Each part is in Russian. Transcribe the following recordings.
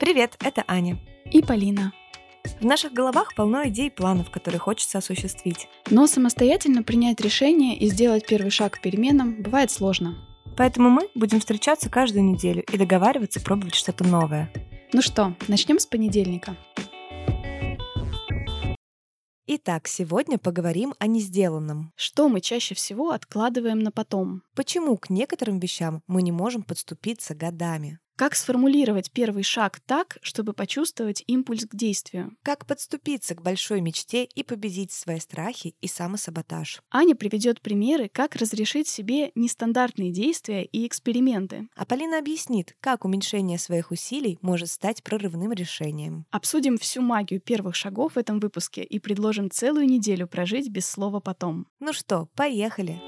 Привет, это Аня. И Полина. В наших головах полно идей и планов, которые хочется осуществить. Но самостоятельно принять решение и сделать первый шаг к переменам бывает сложно. Поэтому мы будем встречаться каждую неделю и договариваться пробовать что-то новое. Ну что, начнем с понедельника. Итак, сегодня поговорим о несделанном. Что мы чаще всего откладываем на потом? Почему к некоторым вещам мы не можем подступиться годами? Как сформулировать первый шаг так, чтобы почувствовать импульс к действию? Как подступиться к большой мечте и победить свои страхи и самосаботаж? Аня приведет примеры, как разрешить себе нестандартные действия и эксперименты. А Полина объяснит, как уменьшение своих усилий может стать прорывным решением. Обсудим всю магию первых шагов в этом выпуске и предложим целую неделю прожить без слова «потом». Ну что, поехали!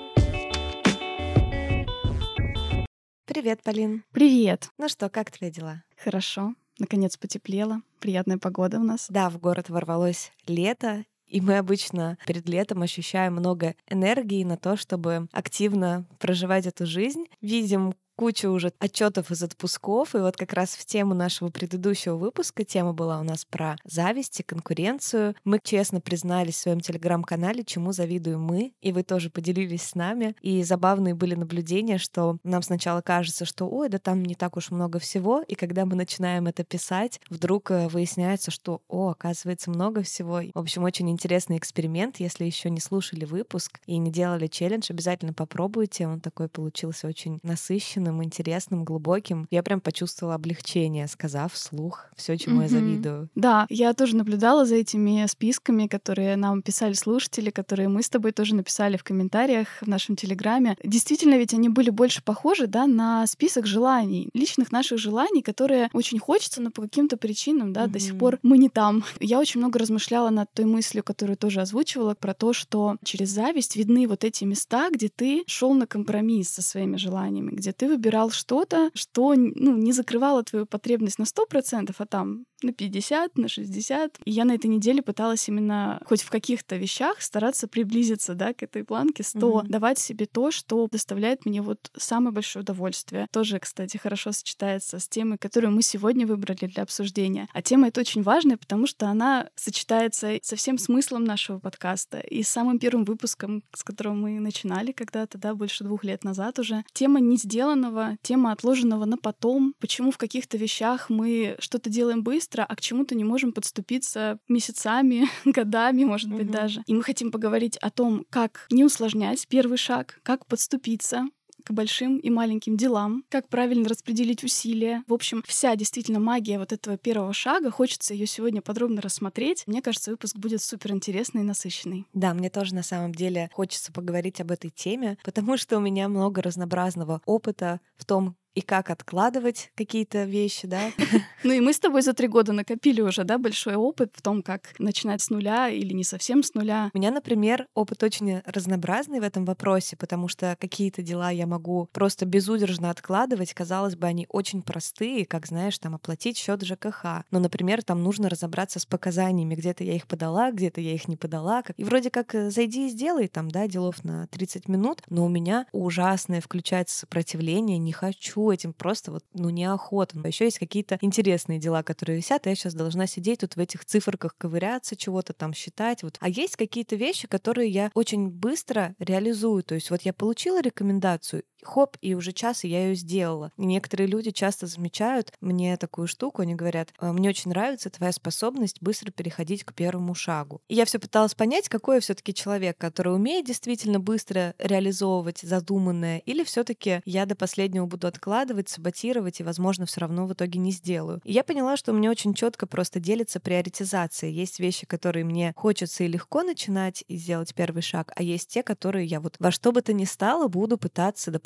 Привет, Полин. Привет. Ну что, как твои дела? Хорошо. Наконец потеплело. Приятная погода у нас. Да, в город ворвалось лето, и мы обычно перед летом ощущаем много энергии на то, чтобы активно проживать эту жизнь. Видим кучу уже отчетов из отпусков, и вот как раз в тему нашего предыдущего выпуска тема была у нас про зависть и конкуренцию. Мы честно признались в своем телеграм-канале, чему завидуем мы, и вы тоже поделились с нами. И забавные были наблюдения, что нам сначала кажется, что ой, да там не так уж много всего, и когда мы начинаем это писать, вдруг э, выясняется, что о, оказывается много всего. В общем, очень интересный эксперимент. Если еще не слушали выпуск и не делали челлендж, обязательно попробуйте. Он такой получился очень насыщенный насыщенным, интересным, глубоким. Я прям почувствовала облегчение, сказав вслух все, чему mm-hmm. я завидую. Да, я тоже наблюдала за этими списками, которые нам писали слушатели, которые мы с тобой тоже написали в комментариях в нашем Телеграме. Действительно, ведь они были больше похожи, да, на список желаний, личных наших желаний, которые очень хочется, но по каким-то причинам, да, mm-hmm. до сих пор мы не там. Я очень много размышляла над той мыслью, которую тоже озвучивала, про то, что через зависть видны вот эти места, где ты шел на компромисс со своими желаниями, где ты выбирал что-то, что ну, не закрывало твою потребность на 100%, а там на 50, на 60. И я на этой неделе пыталась именно хоть в каких-то вещах стараться приблизиться, да, к этой планке 100, mm-hmm. давать себе то, что доставляет мне вот самое большое удовольствие. Тоже, кстати, хорошо сочетается с темой, которую мы сегодня выбрали для обсуждения. А тема эта очень важная, потому что она сочетается со всем смыслом нашего подкаста и с самым первым выпуском, с которого мы начинали когда-то, да, больше двух лет назад уже. Тема не сделанного, тема отложенного на потом. Почему в каких-то вещах мы что-то делаем быстро, быстро, а к чему-то не можем подступиться месяцами, годами, может быть, угу. даже. И мы хотим поговорить о том, как не усложнять первый шаг, как подступиться, к большим и маленьким делам, как правильно распределить усилия. В общем, вся действительно магия вот этого первого шага, хочется ее сегодня подробно рассмотреть. Мне кажется, выпуск будет супер интересный и насыщенный. Да, мне тоже на самом деле хочется поговорить об этой теме, потому что у меня много разнообразного опыта в том, и как откладывать какие-то вещи, да. Ну и мы с тобой за три года накопили уже, да, большой опыт в том, как начинать с нуля или не совсем с нуля. У меня, например, опыт очень разнообразный в этом вопросе, потому что какие-то дела я могу просто безудержно откладывать. Казалось бы, они очень простые, как, знаешь, там оплатить счет ЖКХ. Но, например, там нужно разобраться с показаниями. Где-то я их подала, где-то я их не подала. И вроде как э, зайди и сделай там, да, делов на 30 минут, но у меня ужасное включается сопротивление, не хочу могу этим просто вот, ну, неохота. А еще есть какие-то интересные дела, которые висят, и я сейчас должна сидеть тут в этих циферках ковыряться, чего-то там считать. Вот. А есть какие-то вещи, которые я очень быстро реализую. То есть вот я получила рекомендацию, хоп, и уже час, и я ее сделала. И некоторые люди часто замечают мне такую штуку, они говорят, «А, мне очень нравится твоя способность быстро переходить к первому шагу. И я все пыталась понять, какой я все-таки человек, который умеет действительно быстро реализовывать задуманное, или все-таки я до последнего буду откладывать, саботировать и, возможно, все равно в итоге не сделаю. И я поняла, что у меня очень четко просто делится приоритизация. Есть вещи, которые мне хочется и легко начинать и сделать первый шаг, а есть те, которые я вот во что бы то ни стало буду пытаться до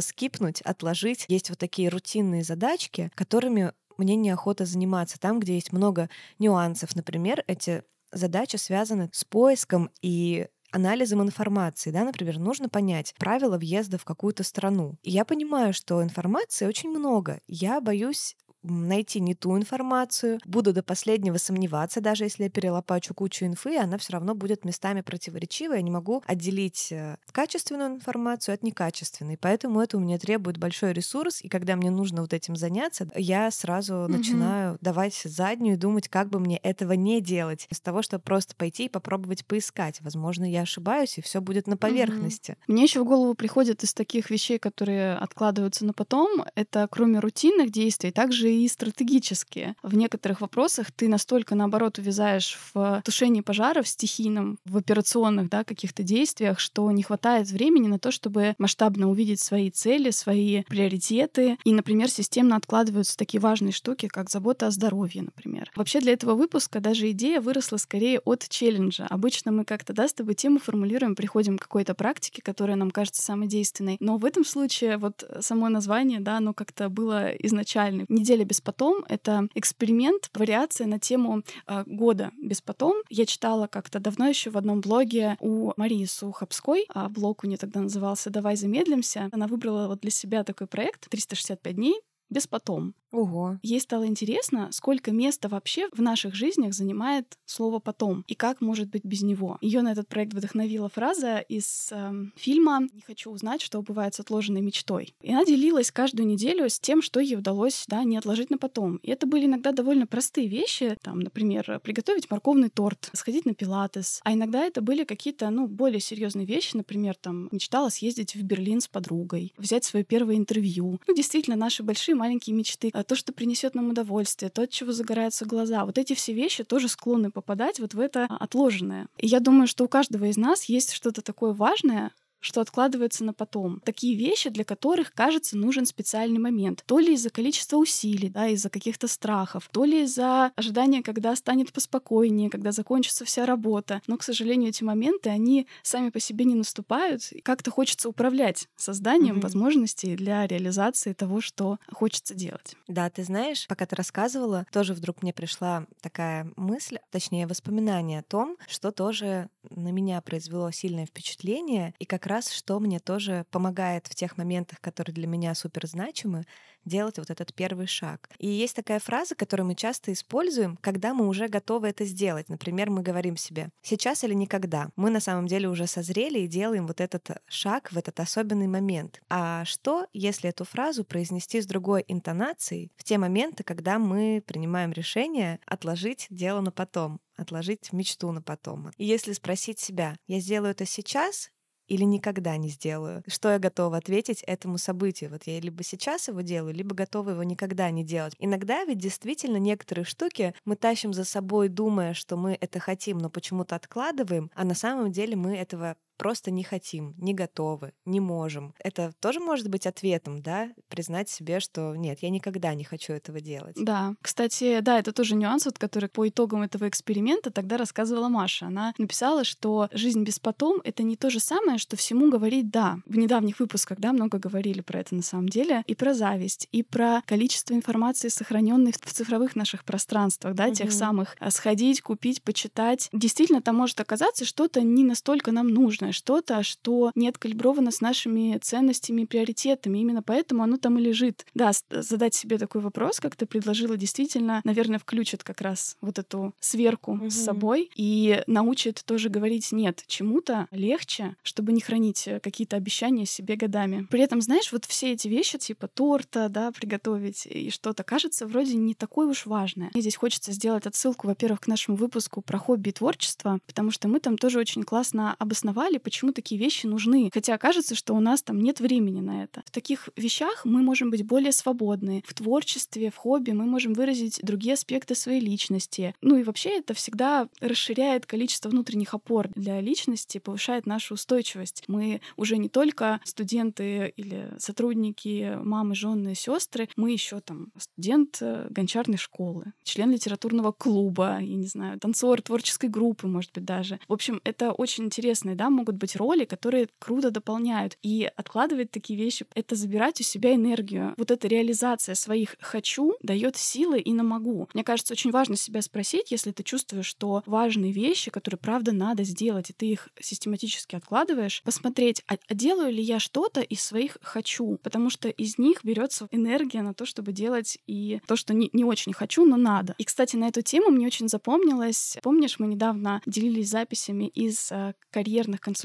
скипнуть, отложить. Есть вот такие рутинные задачки, которыми мне неохота заниматься. Там, где есть много нюансов. Например, эти задачи связаны с поиском и анализом информации, да, например, нужно понять правила въезда в какую-то страну. И я понимаю, что информации очень много. Я боюсь найти не ту информацию, буду до последнего сомневаться, даже если я перелопачу кучу инфы, она все равно будет местами противоречивая, я не могу отделить э, качественную информацию от некачественной. Поэтому это у меня требует большой ресурс, и когда мне нужно вот этим заняться, я сразу mm-hmm. начинаю давать заднюю и думать, как бы мне этого не делать, из того, чтобы просто пойти и попробовать поискать. Возможно, я ошибаюсь, и все будет на поверхности. Mm-hmm. Мне еще в голову приходит из таких вещей, которые откладываются на потом, это кроме рутинных действий, также и стратегические. В некоторых вопросах ты настолько, наоборот, увязаешь в тушении пожаров стихийном, в операционных да, каких-то действиях, что не хватает времени на то, чтобы масштабно увидеть свои цели, свои приоритеты. И, например, системно откладываются такие важные штуки, как забота о здоровье, например. Вообще для этого выпуска даже идея выросла скорее от челленджа. Обычно мы как-то, да, с тобой тему формулируем, приходим к какой-то практике, которая нам кажется самой действенной. Но в этом случае вот само название, да, оно как-то было изначально. Неделя без потом — это эксперимент, вариация на тему э, года без потом. Я читала как-то давно еще в одном блоге у Марии Сухобской, а блог у нее тогда назывался «Давай замедлимся». Она выбрала вот для себя такой проект «365 дней без потом». Ого. Ей стало интересно, сколько места вообще в наших жизнях занимает слово «потом» и как может быть без него. Ее на этот проект вдохновила фраза из э, фильма «Не хочу узнать, что бывает с отложенной мечтой». И она делилась каждую неделю с тем, что ей удалось да, не отложить на потом. И это были иногда довольно простые вещи, там, например, приготовить морковный торт, сходить на пилатес. А иногда это были какие-то, ну, более серьезные вещи, например, там, мечтала съездить в Берлин с подругой, взять свое первое интервью. Ну, действительно, наши большие маленькие мечты а то, что принесет нам удовольствие, то, от чего загораются глаза. Вот эти все вещи тоже склонны попадать вот в это отложенное. И я думаю, что у каждого из нас есть что-то такое важное, что откладывается на потом. Такие вещи, для которых, кажется, нужен специальный момент. То ли из-за количества усилий, да, из-за каких-то страхов, то ли из-за ожидания, когда станет поспокойнее, когда закончится вся работа. Но, к сожалению, эти моменты, они сами по себе не наступают. И как-то хочется управлять созданием mm-hmm. возможностей для реализации того, что хочется делать. Да, ты знаешь, пока ты рассказывала, тоже вдруг мне пришла такая мысль, точнее, воспоминание о том, что тоже на меня произвело сильное впечатление, и как раз что мне тоже помогает в тех моментах, которые для меня супер значимы, делать вот этот первый шаг. И есть такая фраза, которую мы часто используем, когда мы уже готовы это сделать. Например, мы говорим себе «сейчас или никогда». Мы на самом деле уже созрели и делаем вот этот шаг в этот особенный момент. А что, если эту фразу произнести с другой интонацией в те моменты, когда мы принимаем решение отложить дело на потом? отложить мечту на потом. И если спросить себя, я сделаю это сейчас или никогда не сделаю? Что я готова ответить этому событию? Вот я либо сейчас его делаю, либо готова его никогда не делать. Иногда ведь действительно некоторые штуки мы тащим за собой, думая, что мы это хотим, но почему-то откладываем, а на самом деле мы этого просто не хотим, не готовы, не можем. Это тоже может быть ответом, да, признать себе, что нет, я никогда не хочу этого делать. Да, кстати, да, это тоже нюанс, вот, который по итогам этого эксперимента тогда рассказывала Маша. Она написала, что жизнь без потом — это не то же самое, что всему говорить «да». В недавних выпусках, да, много говорили про это на самом деле, и про зависть, и про количество информации, сохраненной в цифровых наших пространствах, да, угу. тех самых а, сходить, купить, почитать. Действительно, там может оказаться что-то не настолько нам нужно, важное, что-то, что не откалибровано с нашими ценностями и приоритетами. Именно поэтому оно там и лежит. Да, задать себе такой вопрос, как ты предложила, действительно, наверное, включит как раз вот эту сверку угу. с собой и научит тоже говорить нет чему-то легче, чтобы не хранить э, какие-то обещания себе годами. При этом, знаешь, вот все эти вещи, типа торта, да, приготовить и что-то, кажется вроде не такое уж важное. Мне здесь хочется сделать отсылку, во-первых, к нашему выпуску про хобби и творчество, потому что мы там тоже очень классно обосновали, поняли, почему такие вещи нужны. Хотя кажется, что у нас там нет времени на это. В таких вещах мы можем быть более свободны. В творчестве, в хобби мы можем выразить другие аспекты своей личности. Ну и вообще это всегда расширяет количество внутренних опор для личности, повышает нашу устойчивость. Мы уже не только студенты или сотрудники, мамы, жены, сестры, мы еще там студент э, гончарной школы, член литературного клуба, я не знаю, танцор творческой группы, может быть, даже. В общем, это очень интересные, да, могут могут быть роли, которые круто дополняют. И откладывать такие вещи — это забирать у себя энергию. Вот эта реализация своих «хочу» дает силы и на «могу». Мне кажется, очень важно себя спросить, если ты чувствуешь, что важные вещи, которые правда надо сделать, и ты их систематически откладываешь, посмотреть, а, а делаю ли я что-то из своих «хочу», потому что из них берется энергия на то, чтобы делать и то, что не, не очень хочу, но надо. И, кстати, на эту тему мне очень запомнилось. Помнишь, мы недавно делились записями из э, карьерных консультаций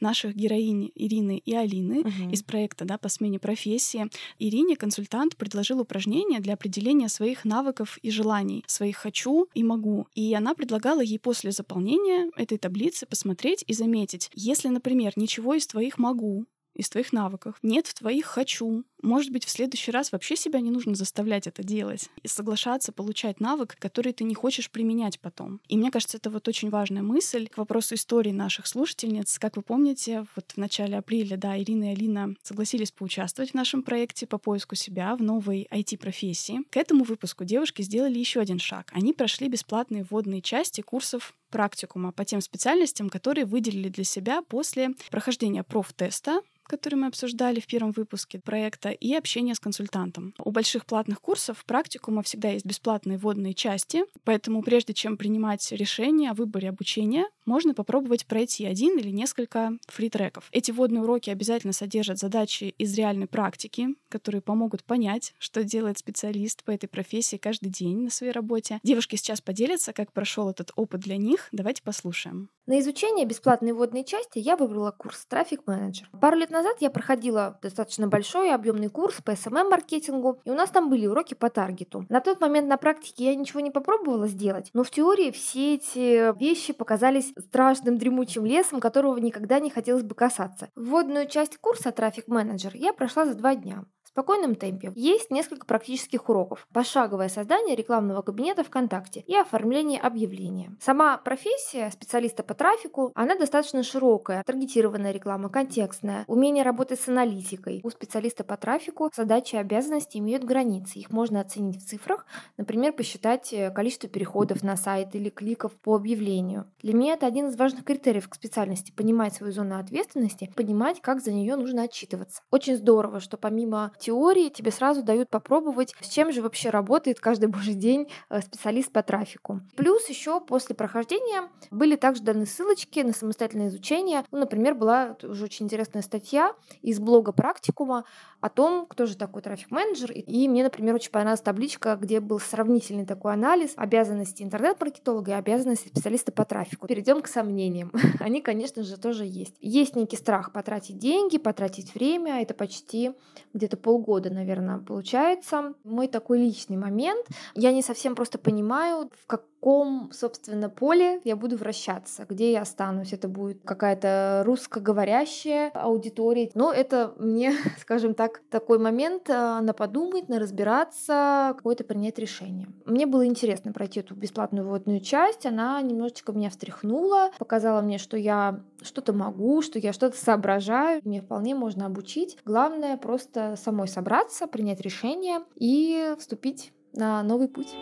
наших героинь Ирины и Алины угу. из проекта да, по смене профессии. Ирине консультант предложил упражнение для определения своих навыков и желаний, своих «хочу» и «могу». И она предлагала ей после заполнения этой таблицы посмотреть и заметить, если, например, ничего из твоих «могу» из твоих навыков. Нет в твоих «хочу». Может быть, в следующий раз вообще себя не нужно заставлять это делать. И соглашаться получать навык, который ты не хочешь применять потом. И мне кажется, это вот очень важная мысль к вопросу истории наших слушательниц. Как вы помните, вот в начале апреля, да, Ирина и Алина согласились поучаствовать в нашем проекте по поиску себя в новой IT-профессии. К этому выпуску девушки сделали еще один шаг. Они прошли бесплатные вводные части курсов практикума по тем специальностям, которые выделили для себя после прохождения профтеста который мы обсуждали в первом выпуске проекта, и общение с консультантом. У больших платных курсов практикума всегда есть бесплатные вводные части, поэтому прежде чем принимать решение о выборе обучения, можно попробовать пройти один или несколько фри-треков. Эти вводные уроки обязательно содержат задачи из реальной практики, которые помогут понять, что делает специалист по этой профессии каждый день на своей работе. Девушки сейчас поделятся, как прошел этот опыт для них. Давайте послушаем. На изучение бесплатной вводной части я выбрала курс «Трафик менеджер». Пару лет назад я проходила достаточно большой и объемный курс по SMM-маркетингу, и у нас там были уроки по таргету. На тот момент на практике я ничего не попробовала сделать, но в теории все эти вещи показались страшным дремучим лесом, которого никогда не хотелось бы касаться. Вводную часть курса «Трафик менеджер» я прошла за два дня спокойном темпе. Есть несколько практических уроков. Пошаговое создание рекламного кабинета ВКонтакте и оформление объявления. Сама профессия специалиста по трафику, она достаточно широкая. Таргетированная реклама, контекстная, умение работать с аналитикой. У специалиста по трафику задачи и обязанности имеют границы. Их можно оценить в цифрах, например, посчитать э, количество переходов на сайт или кликов по объявлению. Для меня это один из важных критериев к специальности – понимать свою зону ответственности, понимать, как за нее нужно отчитываться. Очень здорово, что помимо теории тебе сразу дают попробовать, с чем же вообще работает каждый божий день э, специалист по трафику. Плюс еще после прохождения были также даны ссылочки на самостоятельное изучение. Ну, например, была уже очень интересная статья из блога практикума о том, кто же такой трафик-менеджер. И мне, например, очень понравилась табличка, где был сравнительный такой анализ обязанностей интернет-маркетолога и обязанностей специалиста по трафику. Перейдем к сомнениям. Они, конечно же, тоже есть. Есть некий страх потратить деньги, потратить время. Это почти где-то пол полгода, наверное, получается. Мой такой личный момент. Я не совсем просто понимаю, в каком, собственно, поле я буду вращаться, где я останусь. Это будет какая-то русскоговорящая аудитория. Но это мне, скажем так, такой момент а, на подумать, на разбираться, какое-то принять решение. Мне было интересно пройти эту бесплатную вводную часть. Она немножечко меня встряхнула, показала мне, что я что-то могу, что я что-то соображаю. Мне вполне можно обучить. Главное просто самой собраться, принять решение и вступить на новый путь.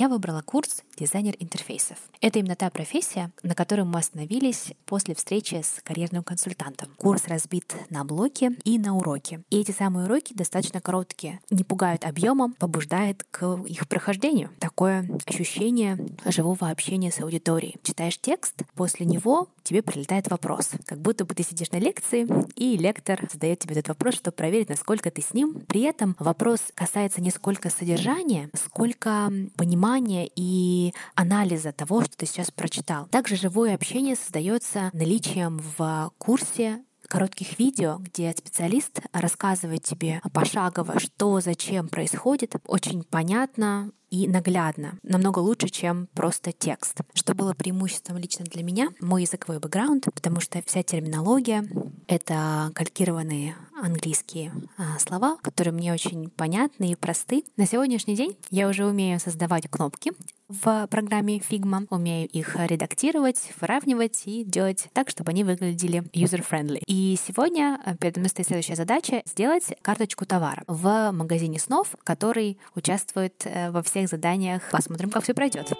Я выбрала курс дизайнер интерфейсов. Это именно та профессия, на которой мы остановились после встречи с карьерным консультантом. Курс разбит на блоки и на уроки. И эти самые уроки достаточно короткие, не пугают объемом, побуждает к их прохождению. Такое ощущение живого общения с аудиторией. Читаешь текст, после него тебе прилетает вопрос. Как будто бы ты сидишь на лекции, и лектор задает тебе этот вопрос, чтобы проверить, насколько ты с ним. При этом вопрос касается не сколько содержания, сколько понимания и анализа того, что ты сейчас прочитал. Также живое общение создается наличием в курсе коротких видео, где специалист рассказывает тебе пошагово, что, зачем происходит, очень понятно, и наглядно, намного лучше, чем просто текст. Что было преимуществом лично для меня, мой языковой бэкграунд, потому что вся терминология — это калькированные английские а, слова, которые мне очень понятны и просты. На сегодняшний день я уже умею создавать кнопки в программе Figma, умею их редактировать, выравнивать и делать так, чтобы они выглядели user-friendly. И сегодня э, перед мной стоит следующая задача — сделать карточку товара в магазине снов, который участвует э, во всех заданиях. Посмотрим, как все пройдет.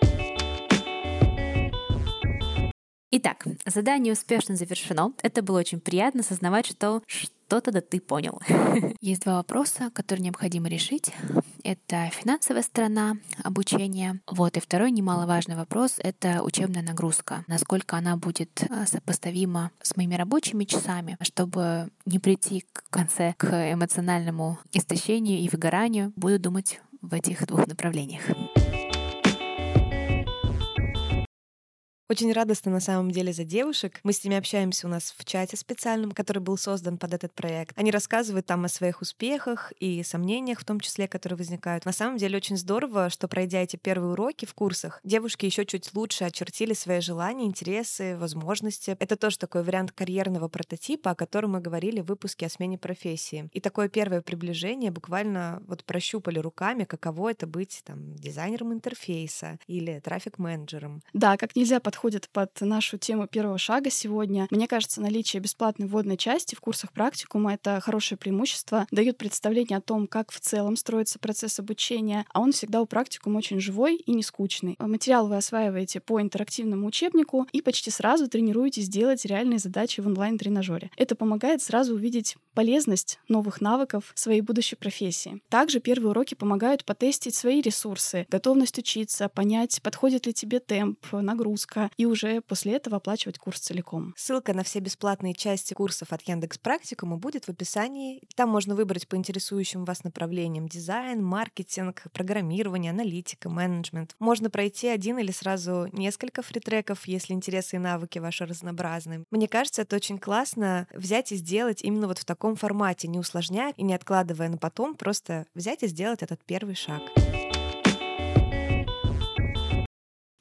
Итак, задание успешно завершено. Это было очень приятно осознавать, что что-то да ты понял. Есть два вопроса, которые необходимо решить. Это финансовая сторона обучения. Вот. И второй немаловажный вопрос — это учебная нагрузка. Насколько она будет э, сопоставима с моими рабочими часами, чтобы не прийти к конце к эмоциональному истощению и выгоранию. Буду думать в этих двух направлениях. Очень радостно на самом деле за девушек. Мы с ними общаемся у нас в чате специальном, который был создан под этот проект. Они рассказывают там о своих успехах и сомнениях, в том числе, которые возникают. На самом деле очень здорово, что пройдя эти первые уроки в курсах, девушки еще чуть лучше очертили свои желания, интересы, возможности. Это тоже такой вариант карьерного прототипа, о котором мы говорили в выпуске о смене профессии. И такое первое приближение буквально вот прощупали руками, каково это быть там дизайнером интерфейса или трафик-менеджером. Да, как нельзя подходить подходит под нашу тему первого шага сегодня. Мне кажется, наличие бесплатной вводной части в курсах практикума — это хорошее преимущество, дает представление о том, как в целом строится процесс обучения, а он всегда у практикума очень живой и не скучный. Материал вы осваиваете по интерактивному учебнику и почти сразу тренируетесь делать реальные задачи в онлайн-тренажере. Это помогает сразу увидеть полезность новых навыков своей будущей профессии. Также первые уроки помогают потестить свои ресурсы, готовность учиться, понять, подходит ли тебе темп, нагрузка, и уже после этого оплачивать курс целиком. Ссылка на все бесплатные части курсов от Яндекс Практикума будет в описании. Там можно выбрать по интересующим вас направлениям дизайн, маркетинг, программирование, аналитика, менеджмент. Можно пройти один или сразу несколько фритреков, если интересы и навыки ваши разнообразны. Мне кажется, это очень классно взять и сделать именно вот в таком формате, не усложняя и не откладывая на потом, просто взять и сделать этот первый шаг.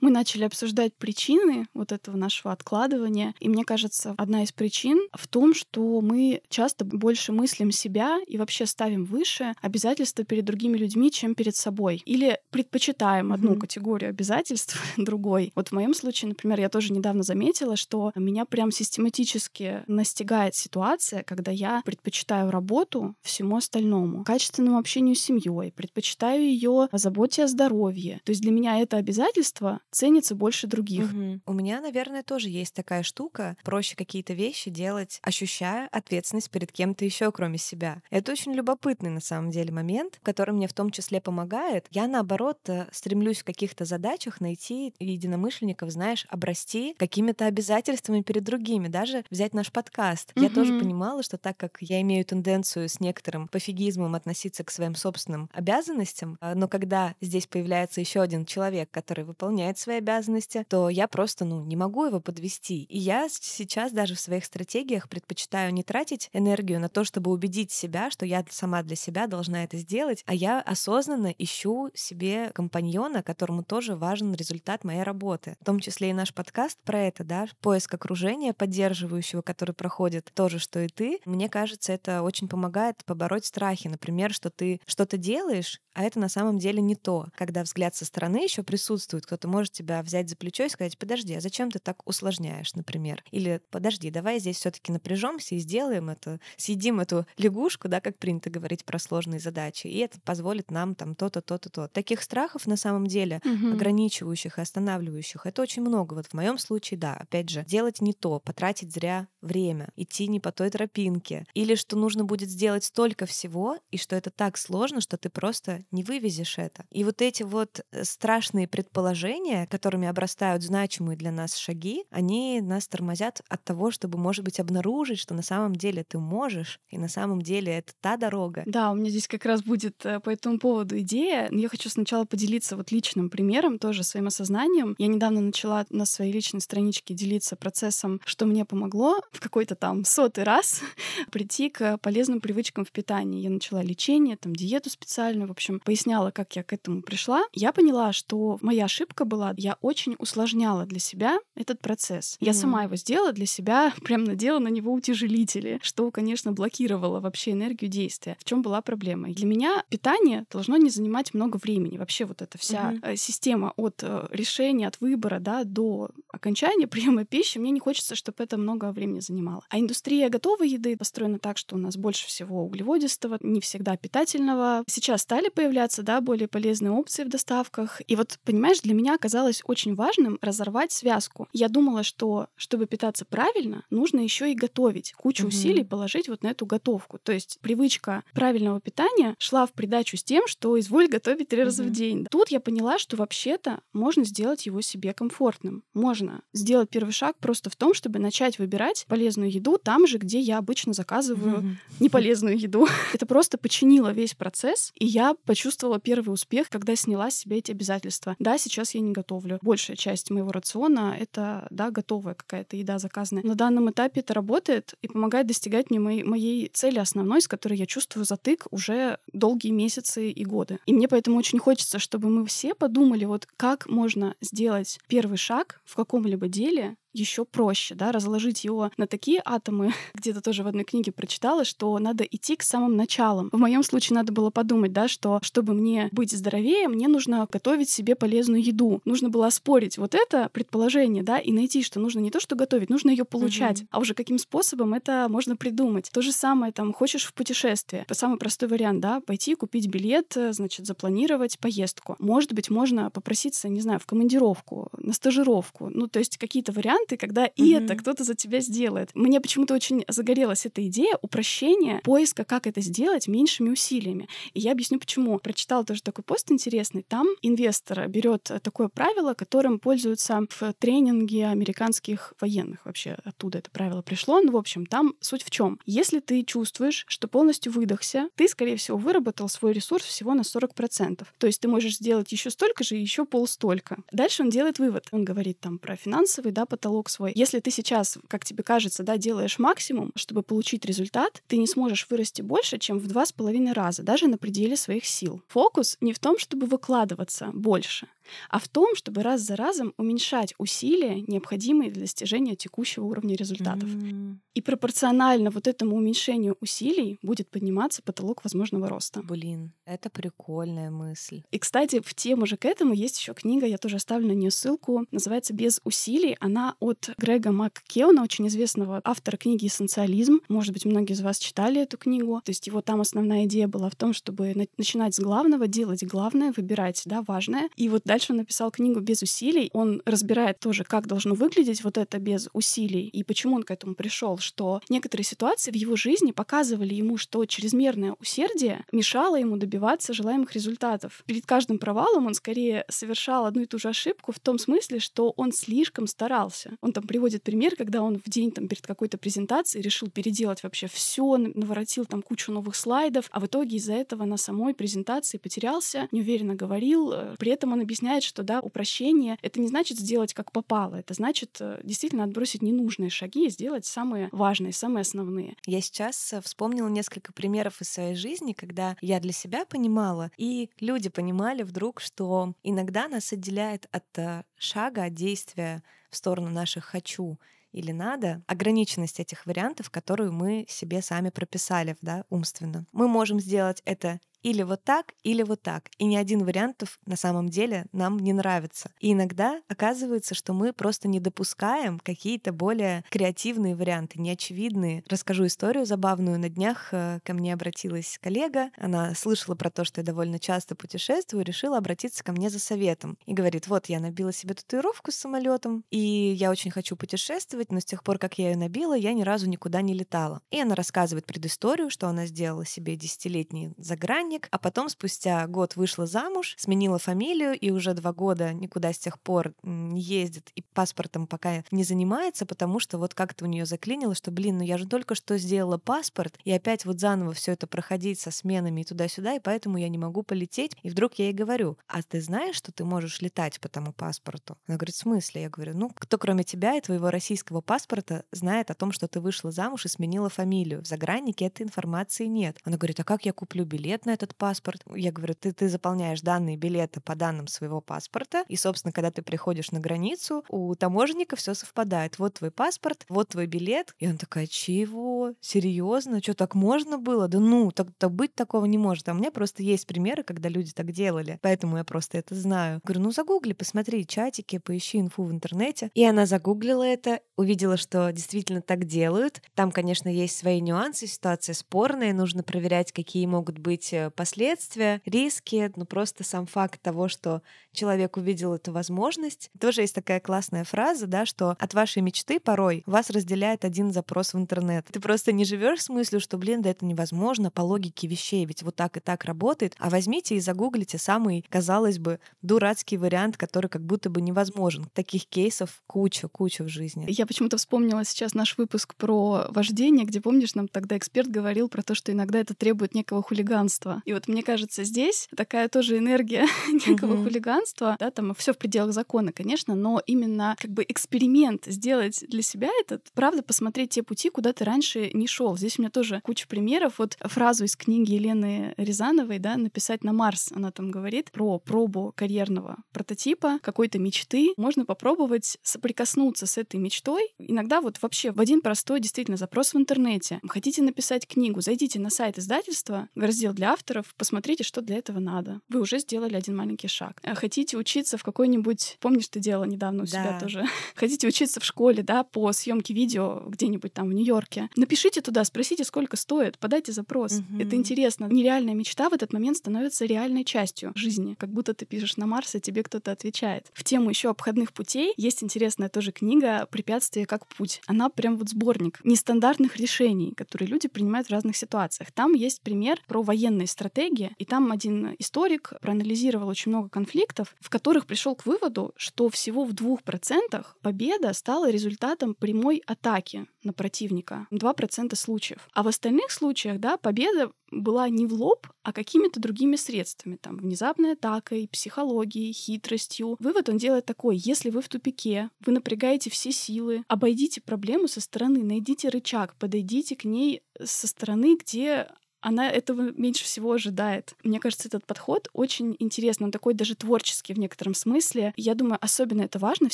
Мы начали обсуждать причины вот этого нашего откладывания. И мне кажется, одна из причин в том, что мы часто больше мыслим себя и вообще ставим выше обязательства перед другими людьми, чем перед собой. Или предпочитаем одну mm-hmm. категорию обязательств другой. Вот в моем случае, например, я тоже недавно заметила, что меня прям систематически настигает ситуация, когда я предпочитаю работу всему остальному, качественному общению с семьей, предпочитаю ее заботе о здоровье. То есть для меня это обязательство ценится больше других. Угу. У меня, наверное, тоже есть такая штука. Проще какие-то вещи делать, ощущая ответственность перед кем-то еще, кроме себя. Это очень любопытный на самом деле момент, который мне в том числе помогает. Я, наоборот, э, стремлюсь в каких-то задачах найти единомышленников, знаешь, обрасти какими-то обязательствами перед другими, даже взять наш подкаст. Угу. Я тоже понимала, что так как я имею тенденцию с некоторым пофигизмом относиться к своим собственным обязанностям, э, но когда здесь появляется еще один человек, который выполняет свои обязанности, то я просто, ну, не могу его подвести. И я сейчас даже в своих стратегиях предпочитаю не тратить энергию на то, чтобы убедить себя, что я сама для себя должна это сделать, а я осознанно ищу себе компаньона, которому тоже важен результат моей работы. В том числе и наш подкаст про это, да, поиск окружения поддерживающего, который проходит то же, что и ты. Мне кажется, это очень помогает побороть страхи. Например, что ты что-то делаешь, а это на самом деле не то. Когда взгляд со стороны еще присутствует, кто-то может тебя взять за плечо и сказать, подожди, а зачем ты так усложняешь, например? Или подожди, давай здесь все-таки напряжемся и сделаем это, съедим эту лягушку, да, как принято говорить про сложные задачи, и это позволит нам там то-то, то-то, то. Таких страхов на самом деле, угу. ограничивающих и останавливающих, это очень много. Вот в моем случае, да, опять же, делать не то, потратить зря время, идти не по той тропинке, или что нужно будет сделать столько всего, и что это так сложно, что ты просто не вывезешь это. И вот эти вот э, страшные предположения, которыми обрастают значимые для нас шаги, они нас тормозят от того, чтобы, может быть, обнаружить, что на самом деле ты можешь, и на самом деле это та дорога. Да, у меня здесь как раз будет э, по этому поводу идея. Я хочу сначала поделиться вот личным примером, тоже своим осознанием. Я недавно начала на своей личной страничке делиться процессом, что мне помогло в какой-то там сотый раз прийти к полезным привычкам в питании. Я начала лечение, там диету специальную, в общем, поясняла, как я к этому пришла. Я поняла, что моя ошибка была, я очень усложняла для себя этот процесс. Я сама его сделала для себя, прям надела на него утяжелители, что, конечно, блокировало вообще энергию действия. В чем была проблема? Для меня питание должно не занимать много времени. Вообще вот эта вся mm-hmm. система от э, решения, от выбора да, до окончания приема пищи, мне не хочется, чтобы это много времени занимало. А индустрия готовой еды построена так, что у нас больше всего углеводистого, не всегда питательного. Сейчас стали появляться да, более полезные опции в доставках. И вот, понимаешь, для меня оказалось казалось очень важным разорвать связку. Я думала, что чтобы питаться правильно, нужно еще и готовить. Кучу угу. усилий положить вот на эту готовку. То есть привычка правильного питания шла в придачу с тем, что изволь готовить три раза угу. в день. Тут я поняла, что вообще-то можно сделать его себе комфортным. Можно сделать первый шаг просто в том, чтобы начать выбирать полезную еду там же, где я обычно заказываю угу. неполезную еду. Это просто починило весь процесс, и я почувствовала первый успех, когда сняла с себя эти обязательства. Да, сейчас я не готовлю. Большая часть моего рациона — это, да, готовая какая-то еда заказанная. На данном этапе это работает и помогает достигать мне моей, моей цели основной, с которой я чувствую затык уже долгие месяцы и годы. И мне поэтому очень хочется, чтобы мы все подумали, вот как можно сделать первый шаг в каком-либо деле, еще проще, да, разложить его на такие атомы. Где-то тоже в одной книге прочитала, что надо идти к самым началам. В моем случае надо было подумать, да, что чтобы мне быть здоровее, мне нужно готовить себе полезную еду. Нужно было оспорить вот это предположение, да, и найти, что нужно не то, что готовить, нужно ее получать, uh-huh. а уже каким способом это можно придумать. То же самое, там, хочешь в путешествие. Самый простой вариант, да, пойти купить билет, значит, запланировать поездку. Может быть, можно попроситься, не знаю, в командировку, на стажировку. Ну, то есть какие-то варианты варианты, когда и mm-hmm. это кто-то за тебя сделает. Мне почему-то очень загорелась эта идея упрощения поиска, как это сделать меньшими усилиями. И я объясню, почему. Прочитала тоже такой пост интересный. Там инвестор берет такое правило, которым пользуются в тренинге американских военных. Вообще оттуда это правило пришло. Ну, в общем, там суть в чем? Если ты чувствуешь, что полностью выдохся, ты, скорее всего, выработал свой ресурс всего на 40%. То есть ты можешь сделать еще столько же и еще полстолько. Дальше он делает вывод. Он говорит там про финансовый, да, потолок потолок свой. Если ты сейчас, как тебе кажется, да, делаешь максимум, чтобы получить результат, ты не сможешь вырасти больше, чем в два с половиной раза, даже на пределе своих сил. Фокус не в том, чтобы выкладываться больше, а в том, чтобы раз за разом уменьшать усилия, необходимые для достижения текущего уровня результатов. Mm-hmm. И пропорционально вот этому уменьшению усилий будет подниматься потолок возможного роста. Блин, это прикольная мысль. И, кстати, в тему же к этому есть еще книга, я тоже оставлю на нее ссылку, называется «Без усилий». Она от Грега МакКеона, очень известного автора книги «Эссенциализм». Может быть, многие из вас читали эту книгу. То есть его там основная идея была в том, чтобы начинать с главного, делать главное, выбирать да, важное. И вот дальше он написал книгу «Без усилий». Он разбирает тоже, как должно выглядеть вот это без усилий и почему он к этому пришел, что некоторые ситуации в его жизни показывали ему, что чрезмерное усердие мешало ему добиваться желаемых результатов. Перед каждым провалом он скорее совершал одну и ту же ошибку в том смысле, что он слишком старался. Он там приводит пример, когда он в день там перед какой-то презентацией решил переделать вообще все, наворотил там кучу новых слайдов, а в итоге из-за этого на самой презентации потерялся, неуверенно говорил. Э, при этом он объясняет, что да, упрощение — это не значит сделать как попало, это значит э, действительно отбросить ненужные шаги и сделать самые важные, самые основные. Я сейчас э, вспомнила несколько примеров из своей жизни, когда я для себя понимала, и люди понимали вдруг, что иногда нас отделяет от шага, от действия в сторону наших «хочу», или надо, ограниченность этих вариантов, которую мы себе сами прописали, да, умственно. Мы можем сделать это или вот так, или вот так. И ни один вариантов на самом деле нам не нравится. И иногда оказывается, что мы просто не допускаем какие-то более креативные варианты, неочевидные. Расскажу историю забавную. На днях э, ко мне обратилась коллега. Она слышала про то, что я довольно часто путешествую, решила обратиться ко мне за советом. И говорит, вот я набила себе татуировку с самолетом, и я очень хочу путешествовать, но с тех пор, как я ее набила, я ни разу никуда не летала. И она рассказывает предысторию, что она сделала себе десятилетний загрань охранник, а потом спустя год вышла замуж, сменила фамилию и уже два года никуда с тех пор не ездит и паспортом пока не занимается, потому что вот как-то у нее заклинило, что, блин, ну я же только что сделала паспорт, и опять вот заново все это проходить со сменами и туда-сюда, и поэтому я не могу полететь. И вдруг я ей говорю, а ты знаешь, что ты можешь летать по тому паспорту? Она говорит, в смысле? Я говорю, ну, кто кроме тебя и твоего российского паспорта знает о том, что ты вышла замуж и сменила фамилию? В заграннике этой информации нет. Она говорит, а как я куплю билет на этот паспорт. Я говорю, ты, ты заполняешь данные билета по данным своего паспорта, и, собственно, когда ты приходишь на границу, у таможенника все совпадает. Вот твой паспорт, вот твой билет. И он такая, чего? Серьезно? Что, так можно было? Да ну, так, так быть такого не может. А у меня просто есть примеры, когда люди так делали, поэтому я просто это знаю. Говорю, ну загугли, посмотри чатики, поищи инфу в интернете. И она загуглила это, увидела, что действительно так делают. Там, конечно, есть свои нюансы, ситуация спорная, нужно проверять, какие могут быть э, последствия, риски, ну просто сам факт того, что человек увидел эту возможность. Тоже есть такая классная фраза, да, что от вашей мечты порой вас разделяет один запрос в интернет. Ты просто не живешь с мыслью, что, блин, да это невозможно по логике вещей, ведь вот так и так работает. А возьмите и загуглите самый, казалось бы, дурацкий вариант, который как будто бы невозможен. Таких кейсов куча, куча в жизни. Я почему-то вспомнила сейчас наш выпуск про вождение, где, помнишь, нам тогда эксперт говорил про то, что иногда это требует некого хулиганства. И вот мне кажется, здесь такая тоже энергия некого mm-hmm. хулиганства, да, там все в пределах закона, конечно, но именно как бы эксперимент сделать для себя этот, правда, посмотреть те пути, куда ты раньше не шел. Здесь у меня тоже куча примеров. Вот фразу из книги Елены Рязановой, да, «Написать на Марс», она там говорит про пробу карьерного прототипа, какой-то мечты. Можно попробовать соприкоснуться с этой мечтой. Иногда вот вообще в один простой действительно запрос в интернете. Хотите написать книгу, зайдите на сайт издательства, в раздел для авторов, посмотрите, что для этого надо. Вы уже сделали один маленький шаг. А хотите учиться в какой-нибудь... Помнишь, ты делала недавно у да. себя тоже? Хотите учиться в школе, да, по съемке видео где-нибудь там в Нью-Йорке? Напишите туда, спросите, сколько стоит, подайте запрос. Угу. Это интересно. Нереальная мечта в этот момент становится реальной частью жизни. Как будто ты пишешь на Марс, и тебе кто-то отвечает. В тему еще обходных путей есть интересная тоже книга «Препятствия как путь». Она прям вот сборник нестандартных решений, которые люди принимают в разных ситуациях. Там есть пример про военные стратегии, и там один историк проанализировал очень много конфликтов, в которых пришел к выводу, что всего в двух процентах победа стала результатом прямой атаки на противника. 2% случаев. А в остальных случаях, да, победа была не в лоб, а какими-то другими средствами, там, внезапной атакой, психологией, хитростью. Вывод он делает такой, если вы в тупике, вы напрягаете все силы, обойдите проблему со стороны, найдите рычаг, подойдите к ней со стороны, где она этого меньше всего ожидает. Мне кажется, этот подход очень интересный, он такой даже творческий в некотором смысле. Я думаю, особенно это важно в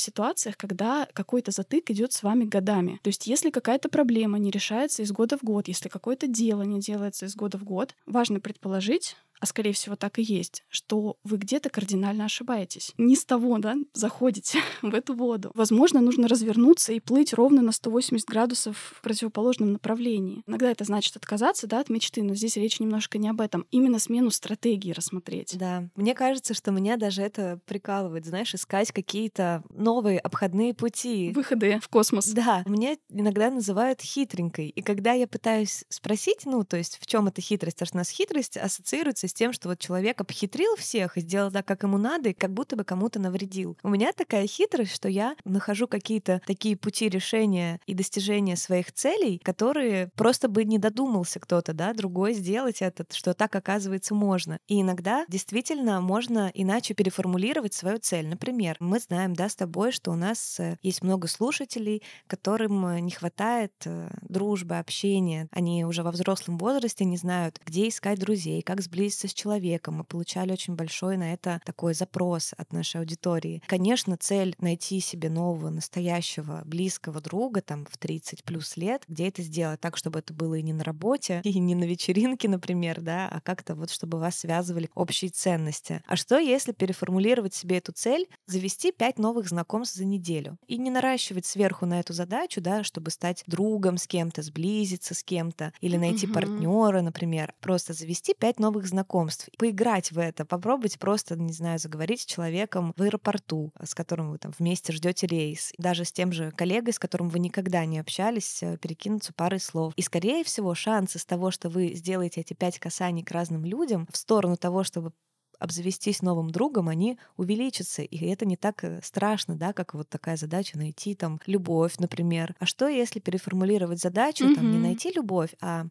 ситуациях, когда какой-то затык идет с вами годами. То есть, если какая-то проблема не решается из года в год, если какое-то дело не делается из года в год, важно предположить, а скорее всего так и есть, что вы где-то кардинально ошибаетесь. Не с того, да, заходите в эту воду. Возможно, нужно развернуться и плыть ровно на 180 градусов в противоположном направлении. Иногда это значит отказаться, да, от мечты, но здесь речь немножко не об этом. Именно смену стратегии рассмотреть. Да. Мне кажется, что меня даже это прикалывает, знаешь, искать какие-то новые обходные пути. Выходы в космос. Да. Меня иногда называют хитренькой. И когда я пытаюсь спросить, ну, то есть в чем эта хитрость, потому что у нас хитрость ассоциируется с тем, что вот человек обхитрил всех и сделал так, как ему надо, и как будто бы кому-то навредил. У меня такая хитрость, что я нахожу какие-то такие пути решения и достижения своих целей, которые просто бы не додумался кто-то, да, другой сделать это, что так оказывается можно. И иногда действительно можно иначе переформулировать свою цель. Например, мы знаем, да, с тобой, что у нас э, есть много слушателей, которым э, не хватает э, дружбы, общения. Они уже во взрослом возрасте не знают, где искать друзей, как сблизиться с человеком. Мы получали очень большой на это такой запрос от нашей аудитории. Конечно, цель найти себе нового, настоящего, близкого друга там в 30 плюс лет, где это сделать так, чтобы это было и не на работе, и не на вечеринке, например, да, а как-то вот, чтобы вас связывали общие ценности. А что, если переформулировать себе эту цель, завести пять новых знакомств за неделю и не наращивать сверху на эту задачу, да, чтобы стать другом с кем-то, сблизиться с кем-то или найти угу. партнера, например, просто завести пять новых знакомств знакомств, поиграть в это, попробовать просто, не знаю, заговорить с человеком в аэропорту, с которым вы там вместе ждете рейс, даже с тем же коллегой, с которым вы никогда не общались, э, перекинуться парой слов. И, скорее всего, шансы с того, что вы сделаете эти пять касаний к разным людям в сторону того, чтобы обзавестись новым другом, они увеличатся. И это не так э, страшно, да, как вот такая задача найти там любовь, например. А что, если переформулировать задачу, mm-hmm. там не найти любовь, а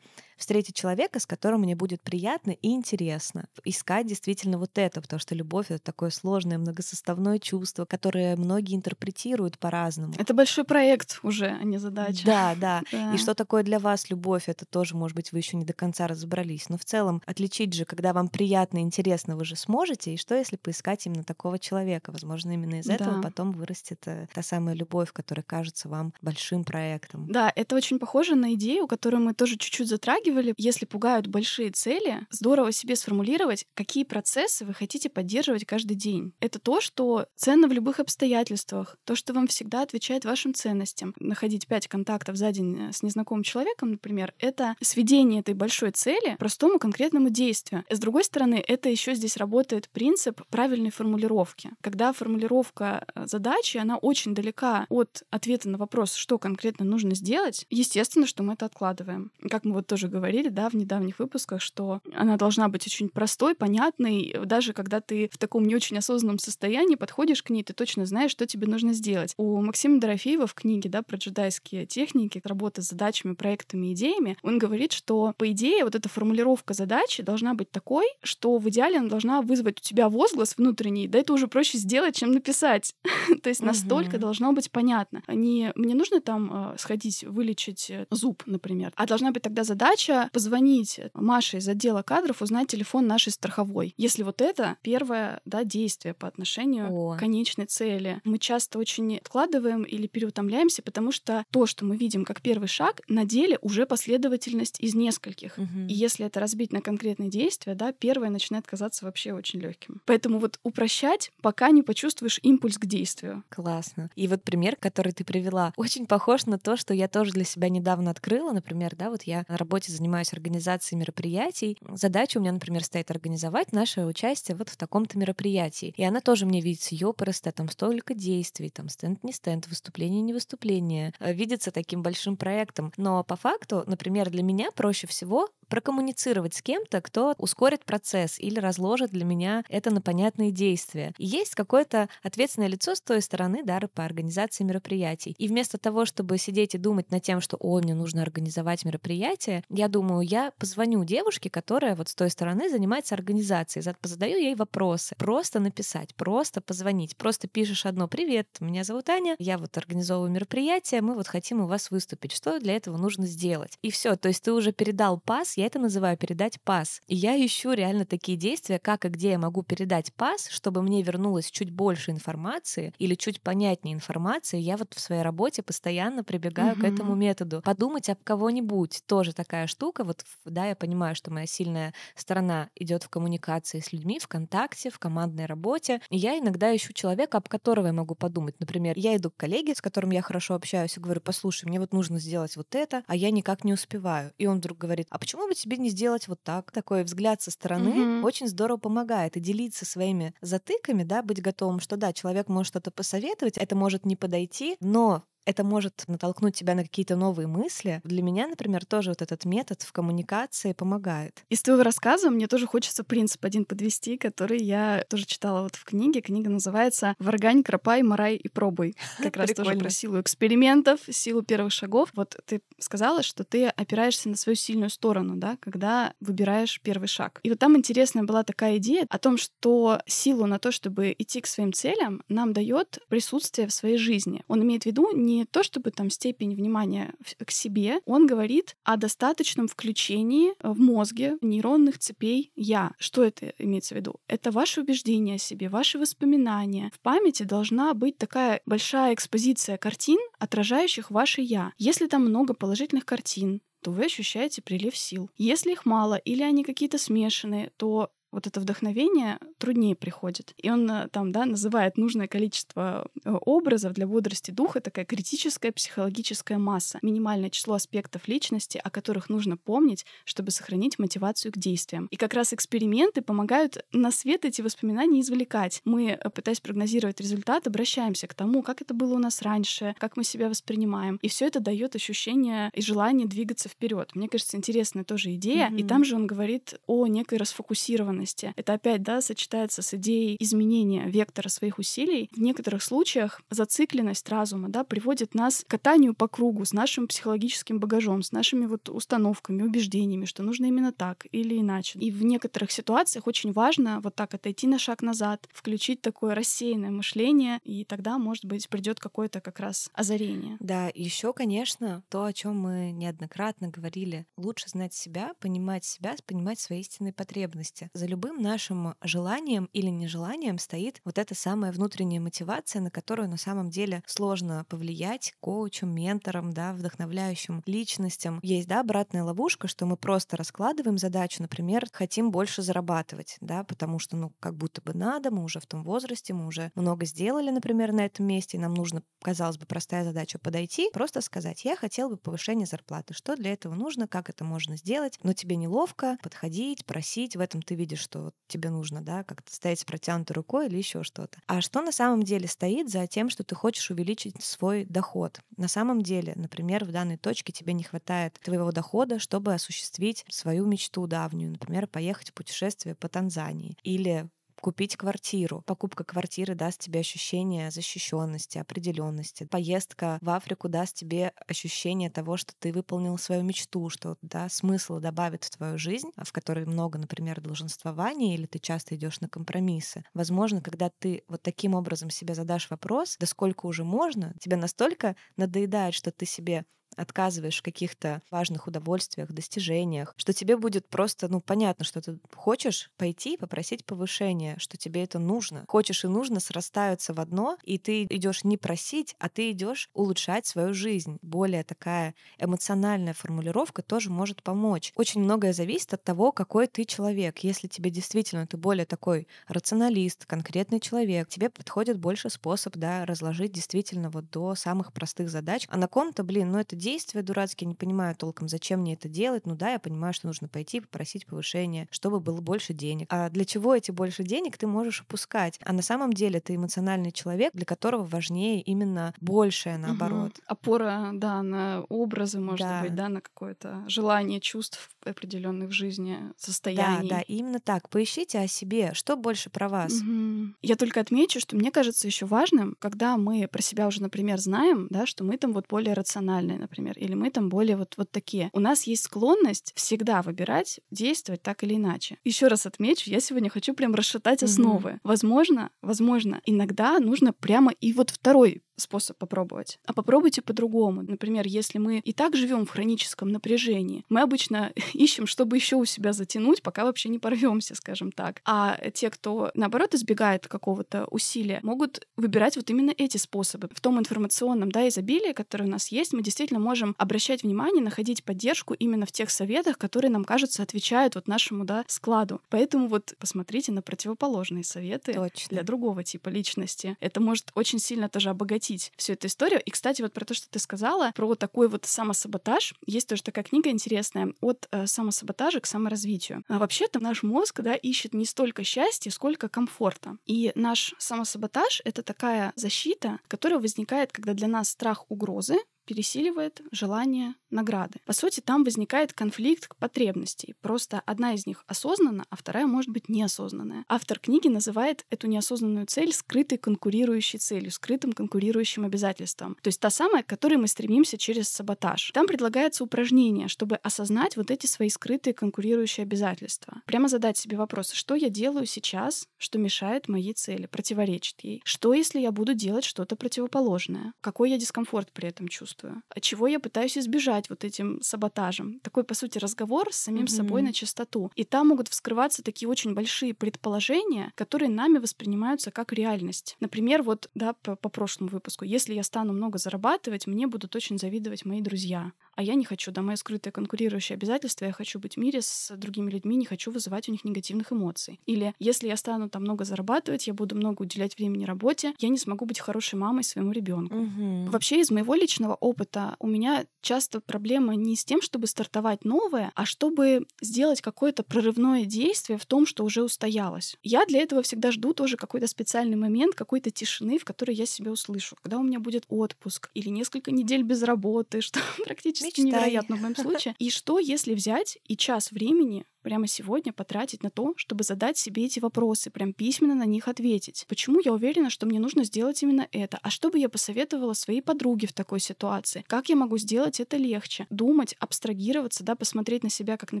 встретить человека, с которым мне будет приятно и интересно. Искать действительно вот это, потому что любовь — это такое сложное, многосоставное чувство, которое многие интерпретируют по-разному. Это большой проект уже, а не задача. Да, да, да. И что такое для вас любовь, это тоже, может быть, вы еще не до конца разобрались. Но в целом отличить же, когда вам приятно и интересно, вы же сможете. И что, если поискать именно такого человека? Возможно, именно из этого потом вырастет э, та самая любовь, которая кажется вам большим проектом. Да, это очень похоже на идею, которую мы тоже чуть-чуть затрагивали затрагивали. Если пугают большие цели, здорово себе сформулировать, какие процессы вы хотите поддерживать каждый день. Это то, что ценно в любых обстоятельствах, то, что вам всегда отвечает вашим ценностям. Находить пять контактов за день э, с незнакомым человеком, например, это сведение этой большой цели простому конкретному действию. С другой стороны, это еще здесь работает принцип правильной формулировки. Когда формулировка э, задачи, она очень далека от ответа на вопрос, что конкретно нужно сделать, естественно, что мы это откладываем. Как мы вот тоже говорили, да, в недавних выпусках, что она должна быть очень простой, понятной, даже когда ты в таком не очень осознанном состоянии подходишь к ней, ты точно знаешь, что тебе нужно сделать. У Максима Дорофеева в книге, да, про джедайские техники, работы с задачами, проектами, идеями, он говорит, что, по идее, вот эта формулировка задачи должна быть такой, что в идеале она должна вызвать у тебя возглас внутренний, да это уже проще сделать, чем написать. То есть настолько должно быть понятно. Не мне нужно там э, сходить, вылечить э, зуб, например, а должна быть тогда задача позвонить Маше из отдела кадров, узнать телефон нашей страховой. Если вот это первое да, действие по отношению О. к конечной цели. Мы часто очень откладываем или переутомляемся, потому что то, что мы видим как первый шаг, на деле уже последовательность из нескольких. Угу. И если это разбить на конкретные действия, да, первое начинает казаться вообще очень легким. Поэтому вот упрощать, пока не почувствуешь импульс к действию. Классно. И вот пример, который ты привела, очень похож на то, что я тоже для себя недавно открыла. Например, да, вот я на работе занимаюсь организацией мероприятий. Задача у меня, например, стоит организовать наше участие вот в таком-то мероприятии. И она тоже мне видится ёпрсто, там столько действий, там стенд не стенд, выступление не выступление, э, видится таким большим проектом. Но по факту, например, для меня проще всего прокоммуницировать с кем-то, кто ускорит процесс или разложит для меня это на понятные действия. И есть какое-то ответственное лицо с той стороны, да, по организации мероприятий. И вместо того, чтобы сидеть и думать над тем, что, ой, мне нужно организовать мероприятие, я думаю, я позвоню девушке, которая вот с той стороны занимается организацией, задаю ей вопросы. Просто написать, просто позвонить, просто пишешь одно «Привет, меня зовут Аня, я вот организовываю мероприятие, мы вот хотим у вас выступить. Что для этого нужно сделать?» И все, то есть ты уже передал пас, я это называю передать пас. И я ищу реально такие действия, как и где я могу передать пас, чтобы мне вернулось чуть больше информации или чуть понятнее информации. Я вот в своей работе постоянно прибегаю угу. к этому методу. Подумать об кого-нибудь тоже такая штука. Вот, да, я понимаю, что моя сильная сторона идет в коммуникации с людьми, в контакте, в командной работе. И я иногда ищу человека, об которого я могу подумать. Например, я иду к коллеге, с которым я хорошо общаюсь, и говорю, послушай, мне вот нужно сделать вот это, а я никак не успеваю. И он вдруг говорит, а почему бы тебе не сделать вот так? Такой взгляд со стороны угу. очень здорово помогает. И делиться своими затыками, да, быть готовым, что да, человек может что-то посоветовать, это может не подойти, но это может натолкнуть тебя на какие-то новые мысли. Для меня, например, тоже вот этот метод в коммуникации помогает. Из твоего рассказа мне тоже хочется принцип один подвести, который я тоже читала вот в книге. Книга называется «Варгань, кропай, морай и пробуй». Как раз тоже про силу экспериментов, силу первых шагов. Вот ты сказала, что ты опираешься на свою сильную сторону, да, когда выбираешь первый шаг. И вот там интересная была такая идея о том, что силу на то, чтобы идти к своим целям, нам дает присутствие в своей жизни. Он имеет в виду не не то чтобы там степень внимания к себе, он говорит о достаточном включении в мозге нейронных цепей «я». Что это имеется в виду? Это ваши убеждения о себе, ваши воспоминания. В памяти должна быть такая большая экспозиция картин, отражающих ваше «я». Если там много положительных картин, то вы ощущаете прилив сил. Если их мало или они какие-то смешанные, то вот это вдохновение труднее приходит. И он э, там, да, называет нужное количество э, образов для бодрости духа, такая критическая психологическая масса, минимальное число аспектов личности, о которых нужно помнить, чтобы сохранить мотивацию к действиям. И как раз эксперименты помогают на свет эти воспоминания извлекать. Мы, э, пытаясь прогнозировать результат, обращаемся к тому, как это было у нас раньше, как мы себя воспринимаем. И все это дает ощущение и желание двигаться вперед. Мне кажется, интересная тоже идея. Mm-hmm. И там же он говорит о некой расфокусированности эффективности. Это опять, да, сочетается с идеей изменения вектора своих усилий. В некоторых случаях зацикленность разума, да, приводит нас к катанию по кругу с нашим психологическим багажом, с нашими вот установками, убеждениями, что нужно именно так или иначе. И в некоторых ситуациях очень важно вот так отойти на шаг назад, включить такое рассеянное мышление, и тогда, может быть, придет какое-то как раз озарение. Да, еще, конечно, то, о чем мы неоднократно говорили, лучше знать себя, понимать себя, понимать свои истинные потребности. За любым нашим желанием или нежеланием стоит вот эта самая внутренняя мотивация, на которую на самом деле сложно повлиять коучем, ментором, да, вдохновляющим личностям. Есть, да, обратная ловушка, что мы просто раскладываем задачу, например, хотим больше зарабатывать, да, потому что, ну, как будто бы надо, мы уже в том возрасте, мы уже много сделали, например, на этом месте, и нам нужно, казалось бы, простая задача подойти, просто сказать, я хотел бы повышения зарплаты, что для этого нужно, как это можно сделать, но тебе неловко подходить, просить, в этом ты видишь, что тебе нужно, да, как-то стоять с протянутой рукой или еще что-то. А что на самом деле стоит за тем, что ты хочешь увеличить свой доход? На самом деле, например, в данной точке тебе не хватает твоего дохода, чтобы осуществить свою мечту давнюю, например, поехать в путешествие по Танзании или купить квартиру. Покупка квартиры даст тебе ощущение защищенности, определенности. Поездка в Африку даст тебе ощущение того, что ты выполнил свою мечту, что да, смысл добавит в твою жизнь, в которой много, например, долженствования, или ты часто идешь на компромиссы. Возможно, когда ты вот таким образом себе задашь вопрос, да сколько уже можно, тебе настолько надоедает, что ты себе отказываешь в каких-то важных удовольствиях, достижениях, что тебе будет просто, ну, понятно, что ты хочешь пойти и попросить повышения, что тебе это нужно. Хочешь и нужно срастаются в одно, и ты идешь не просить, а ты идешь улучшать свою жизнь. Более такая эмоциональная формулировка тоже может помочь. Очень многое зависит от того, какой ты человек. Если тебе действительно ты более такой рационалист, конкретный человек, тебе подходит больше способ, да, разложить действительно вот до самых простых задач. А на ком-то, блин, ну это действия дурацкие, не понимаю толком, зачем мне это делать. Ну да, я понимаю, что нужно пойти попросить повышения, чтобы было больше денег. А для чего эти больше денег ты можешь опускать? А на самом деле ты эмоциональный человек, для которого важнее именно большее, наоборот. Угу. Опора, да, на образы, может да. быть, да, на какое-то желание чувств определенных в жизни, состояний. Да, да, именно так. Поищите о себе, что больше про вас. Угу. Я только отмечу, что мне кажется еще важным, когда мы про себя уже, например, знаем, да, что мы там вот более рациональные, например, или мы там более вот, вот такие. У нас есть склонность всегда выбирать, действовать так или иначе. Еще раз отмечу, я сегодня хочу прям расшатать основы. Угу. Возможно, возможно, иногда нужно прямо и вот второй способ попробовать. А попробуйте по-другому. Например, если мы и так живем в хроническом напряжении, мы обычно ищем, чтобы еще у себя затянуть, пока вообще не порвемся, скажем так. А те, кто наоборот избегает какого-то усилия, могут выбирать вот именно эти способы. В том информационном да, изобилии, которое у нас есть, мы действительно можем обращать внимание, находить поддержку именно в тех советах, которые нам кажется отвечают вот нашему да, складу. Поэтому вот посмотрите на противоположные советы Точно. для другого типа личности. Это может очень сильно тоже обогатить обогатить всю эту историю. И, кстати, вот про то, что ты сказала, про такой вот самосаботаж, есть тоже такая книга интересная «От э, самосаботажа к саморазвитию». А вообще-то наш мозг, да, ищет не столько счастья, сколько комфорта. И наш самосаботаж — это такая защита, которая возникает, когда для нас страх угрозы пересиливает желание награды. По сути, там возникает конфликт потребностей. Просто одна из них осознанна, а вторая может быть неосознанная. Автор книги называет эту неосознанную цель скрытой конкурирующей целью, скрытым конкурирующим обязательством. То есть та самая, к которой мы стремимся через саботаж. Там предлагается упражнение, чтобы осознать вот эти свои скрытые конкурирующие обязательства. Прямо задать себе вопрос, что я делаю сейчас, что мешает моей цели, противоречит ей. Что, если я буду делать что-то противоположное? Какой я дискомфорт при этом чувствую? Чувствую, от чего я пытаюсь избежать вот этим саботажем. Такой, по сути, разговор с самим mm-hmm. собой на чистоту. И там могут вскрываться такие очень большие предположения, которые нами воспринимаются как реальность. Например, вот, да, по, по прошлому выпуску, если я стану много зарабатывать, мне будут очень завидовать мои друзья а я не хочу, да, мое скрытое конкурирующее обязательство, я хочу быть в мире с другими людьми, не хочу вызывать у них негативных эмоций. Или если я стану там много зарабатывать, я буду много уделять времени работе, я не смогу быть хорошей мамой своему ребенку. Угу. Вообще из моего личного опыта у меня часто проблема не с тем, чтобы стартовать новое, а чтобы сделать какое-то прорывное действие в том, что уже устоялось. Я для этого всегда жду тоже какой-то специальный момент, какой-то тишины, в которой я себя услышу. Когда у меня будет отпуск или несколько недель без работы, что практически Мечтай. невероятно в моем случае. И что, если взять и час времени прямо сегодня потратить на то, чтобы задать себе эти вопросы, прям письменно на них ответить. Почему я уверена, что мне нужно сделать именно это? А что бы я посоветовала своей подруге в такой ситуации? Как я могу сделать это легче? Думать, абстрагироваться, да, посмотреть на себя как на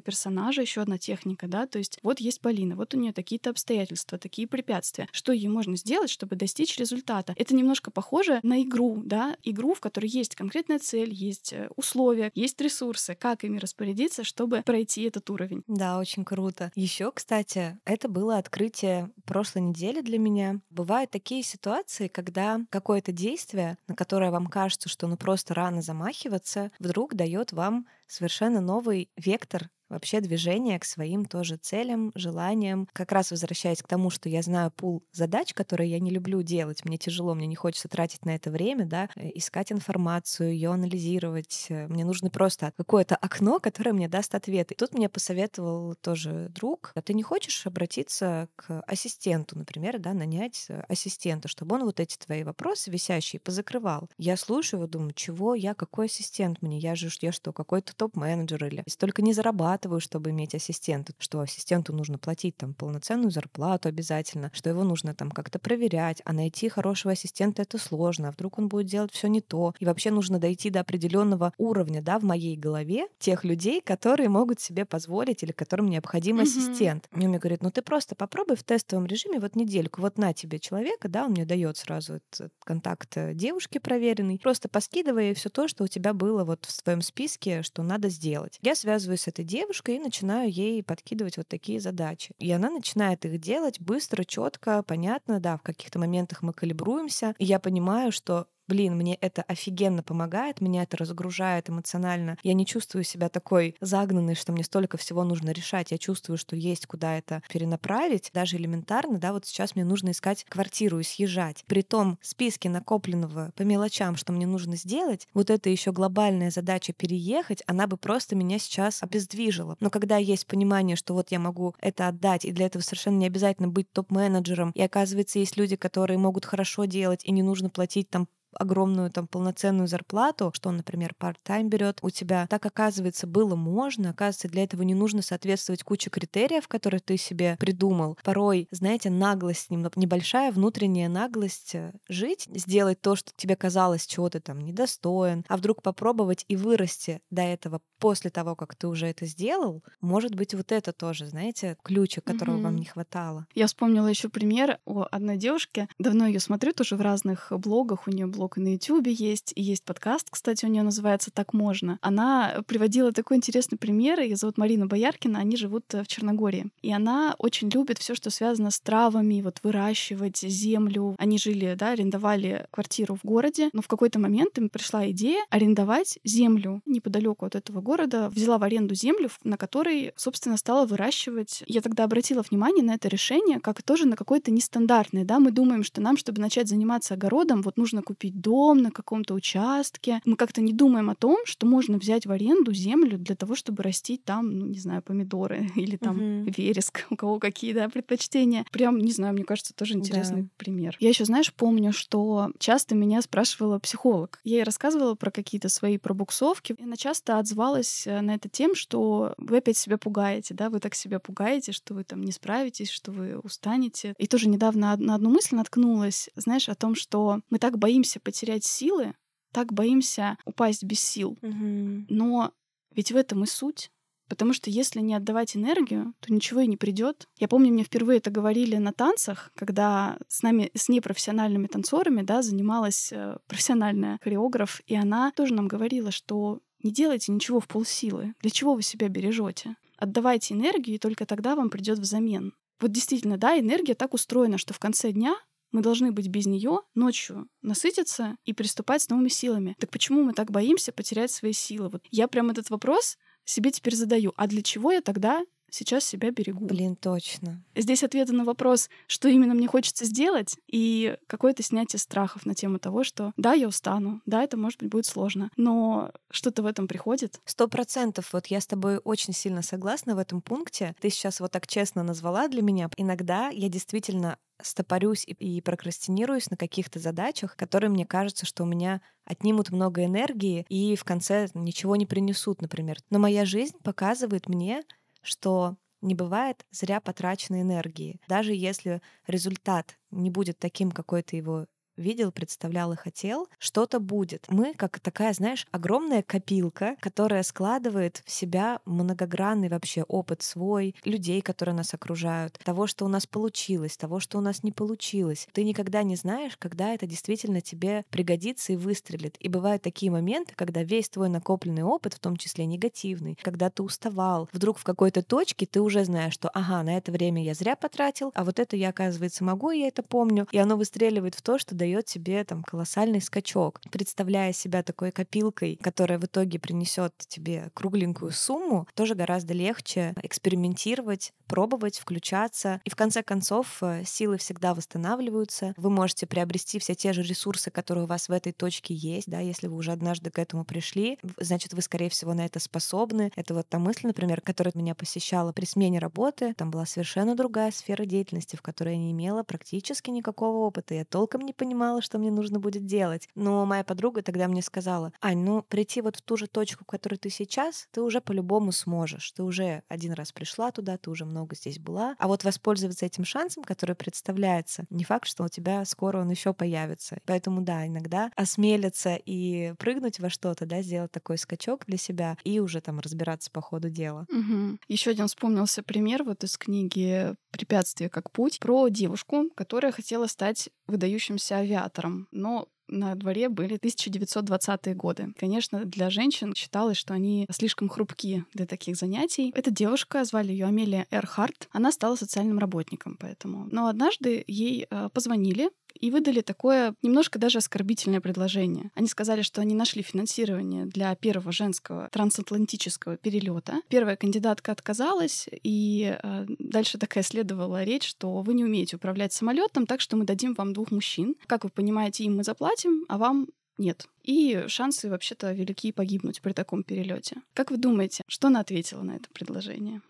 персонажа, еще одна техника, да, то есть вот есть Полина, вот у нее такие-то обстоятельства, такие препятствия. Что ей можно сделать, чтобы достичь результата? Это немножко похоже на игру, да, игру, в которой есть конкретная цель, есть э, условия, есть ресурсы, как ими распорядиться, чтобы пройти этот уровень. Да, Очень круто. Еще, кстати, это было открытие прошлой недели для меня. Бывают такие ситуации, когда какое-то действие, на которое вам кажется, что ну просто рано замахиваться, вдруг дает вам совершенно новый вектор вообще движение к своим тоже целям, желаниям. Как раз возвращаясь к тому, что я знаю пул задач, которые я не люблю делать, мне тяжело, мне не хочется тратить на это время, да, э, искать информацию, ее анализировать. Э, мне нужно просто какое-то окно, которое мне даст ответы. И тут мне посоветовал тоже друг, а ты не хочешь обратиться к ассистенту, например, да, нанять э, ассистента, чтобы он вот эти твои вопросы висящие позакрывал. Я слушаю думаю, чего я, какой ассистент мне? Я же, я что, какой-то топ-менеджер или столько не зарабатываю, зарабатываю, чтобы иметь ассистента, что ассистенту нужно платить там полноценную зарплату обязательно, что его нужно там как-то проверять, а найти хорошего ассистента это сложно, а вдруг он будет делать все не то. И вообще нужно дойти до определенного уровня, да, в моей голове тех людей, которые могут себе позволить или которым необходим mm-hmm. ассистент. И он мне говорит, ну ты просто попробуй в тестовом режиме вот недельку, вот на тебе человека, да, он мне дает сразу этот контакт э, девушки проверенный, просто поскидывая все то, что у тебя было вот в своем списке, что надо сделать. Я связываюсь с этой девушкой, девушкой и начинаю ей подкидывать вот такие задачи. И она начинает их делать быстро, четко, понятно, да, в каких-то моментах мы калибруемся. И я понимаю, что блин, мне это офигенно помогает, меня это разгружает эмоционально. Я не чувствую себя такой загнанной, что мне столько всего нужно решать. Я чувствую, что есть куда это перенаправить. Даже элементарно, да, вот сейчас мне нужно искать квартиру и съезжать. При том списке накопленного по мелочам, что мне нужно сделать, вот это еще глобальная задача переехать, она бы просто меня сейчас обездвижила. Но когда есть понимание, что вот я могу это отдать, и для этого совершенно не обязательно быть топ-менеджером, и оказывается, есть люди, которые могут хорошо делать, и не нужно платить там огромную там полноценную зарплату, что он, например, part-time берет у тебя, так оказывается было можно, оказывается для этого не нужно соответствовать куче критериев, которые ты себе придумал. Порой, знаете, наглость, небольшая внутренняя наглость э, жить, сделать то, что тебе казалось, чего ты там недостоин, а вдруг попробовать и вырасти до этого после того, как ты уже это сделал, может быть вот это тоже, знаете, ключик, которого mm-hmm. вам не хватало. Я вспомнила еще пример о одной девушке. Давно ее смотрю тоже в разных блогах, у нее блог блог на Ютубе есть, и есть подкаст, кстати, у нее называется «Так можно». Она приводила такой интересный пример, ее зовут Марина Бояркина, они живут э, в Черногории. И она очень любит все, что связано с травами, вот выращивать землю. Они жили, да, арендовали квартиру в городе, но в какой-то момент им пришла идея арендовать землю неподалеку от этого города. Взяла в аренду землю, на которой, собственно, стала выращивать. Я тогда обратила внимание на это решение, как тоже на какое-то нестандартное, да, мы думаем, что нам, чтобы начать заниматься огородом, вот нужно купить купить дом на каком-то участке. Мы как-то не думаем о том, что можно взять в аренду землю для того, чтобы растить там, ну, не знаю, помидоры или там угу. вереск, у кого какие, да, предпочтения. Прям, не знаю, мне кажется, тоже интересный да. пример. Я еще, знаешь, помню, что часто меня спрашивала психолог. Я ей рассказывала про какие-то свои пробуксовки, и она часто отзывалась э, на это тем, что вы опять себя пугаете, да, вы так себя пугаете, что вы там не справитесь, что вы устанете. И тоже недавно на одну мысль наткнулась, знаешь, о том, что мы так боимся потерять силы, так боимся упасть без сил. Угу. Но ведь в этом и суть. Потому что если не отдавать энергию, то ничего и не придет. Я помню, мне впервые это говорили на танцах, когда с нами, с непрофессиональными танцорами, да, занималась э, профессиональная хореограф, и она тоже нам говорила, что не делайте ничего в полсилы. Для чего вы себя бережете? Отдавайте энергию, и только тогда вам придет взамен. Вот действительно, да, энергия так устроена, что в конце дня мы должны быть без нее ночью насытиться и приступать с новыми силами. Так почему мы так боимся потерять свои силы? Вот я прям этот вопрос себе теперь задаю. А для чего я тогда сейчас себя берегу. Блин, точно. Здесь ответы на вопрос, что именно мне хочется сделать, и какое-то снятие страхов на тему того, что да, я устану, да, это, может быть, будет сложно, но что-то в этом приходит. Сто процентов. Вот я с тобой очень сильно согласна в этом пункте. Ты сейчас вот так честно назвала для меня. Иногда я действительно стопорюсь и, прокрастинируюсь на каких-то задачах, которые мне кажется, что у меня отнимут много энергии и в конце ничего не принесут, например. Но моя жизнь показывает мне, что не бывает зря потраченной энергии. Даже если результат не будет таким, какой ты его видел, представлял и хотел, что-то будет. Мы как такая, знаешь, огромная копилка, которая складывает в себя многогранный вообще опыт свой, людей, которые нас окружают, того, что у нас получилось, того, что у нас не получилось. Ты никогда не знаешь, когда это действительно тебе пригодится и выстрелит. И бывают такие моменты, когда весь твой накопленный опыт, в том числе негативный, когда ты уставал, вдруг в какой-то точке ты уже знаешь, что ага, на это время я зря потратил, а вот это я, оказывается, могу, и я это помню. И оно выстреливает в то, что дает тебе там колоссальный скачок. Представляя себя такой копилкой, которая в итоге принесет тебе кругленькую сумму, тоже гораздо легче экспериментировать, пробовать, включаться. И в конце концов э, силы всегда восстанавливаются. Вы можете приобрести все те же ресурсы, которые у вас в этой точке есть, да, если вы уже однажды к этому пришли, значит, вы, скорее всего, на это способны. Это вот та мысль, например, которая меня посещала при смене работы. Там была совершенно другая сфера деятельности, в которой я не имела практически никакого опыта. Я толком не понимала, что мне нужно будет делать. Но моя подруга тогда мне сказала, Ань, ну прийти вот в ту же точку, в которой ты сейчас, ты уже по-любому сможешь. Ты уже один раз пришла туда, ты уже много здесь была. А вот воспользоваться этим шансом, который представляется, не факт, что у тебя скоро он еще появится. Поэтому да, иногда осмелиться и прыгнуть во что-то, да, сделать такой скачок для себя и уже там разбираться по ходу дела. Угу. Еще один вспомнился пример вот из книги «Препятствие как путь» про девушку, которая хотела стать выдающимся авиатором, но на дворе были 1920-е годы. Конечно, для женщин считалось, что они слишком хрупкие для таких занятий. Эта девушка, звали ее Амелия Эрхарт, она стала социальным работником поэтому. Но однажды ей э, позвонили и выдали такое немножко даже оскорбительное предложение. Они сказали, что они нашли финансирование для первого женского трансатлантического перелета. Первая кандидатка отказалась, и э, дальше такая следовала речь, что вы не умеете управлять самолетом, так что мы дадим вам двух мужчин. Как вы понимаете, им мы заплатим, а вам нет. И шансы вообще-то велики погибнуть при таком перелете. Как вы думаете, что она ответила на это предложение?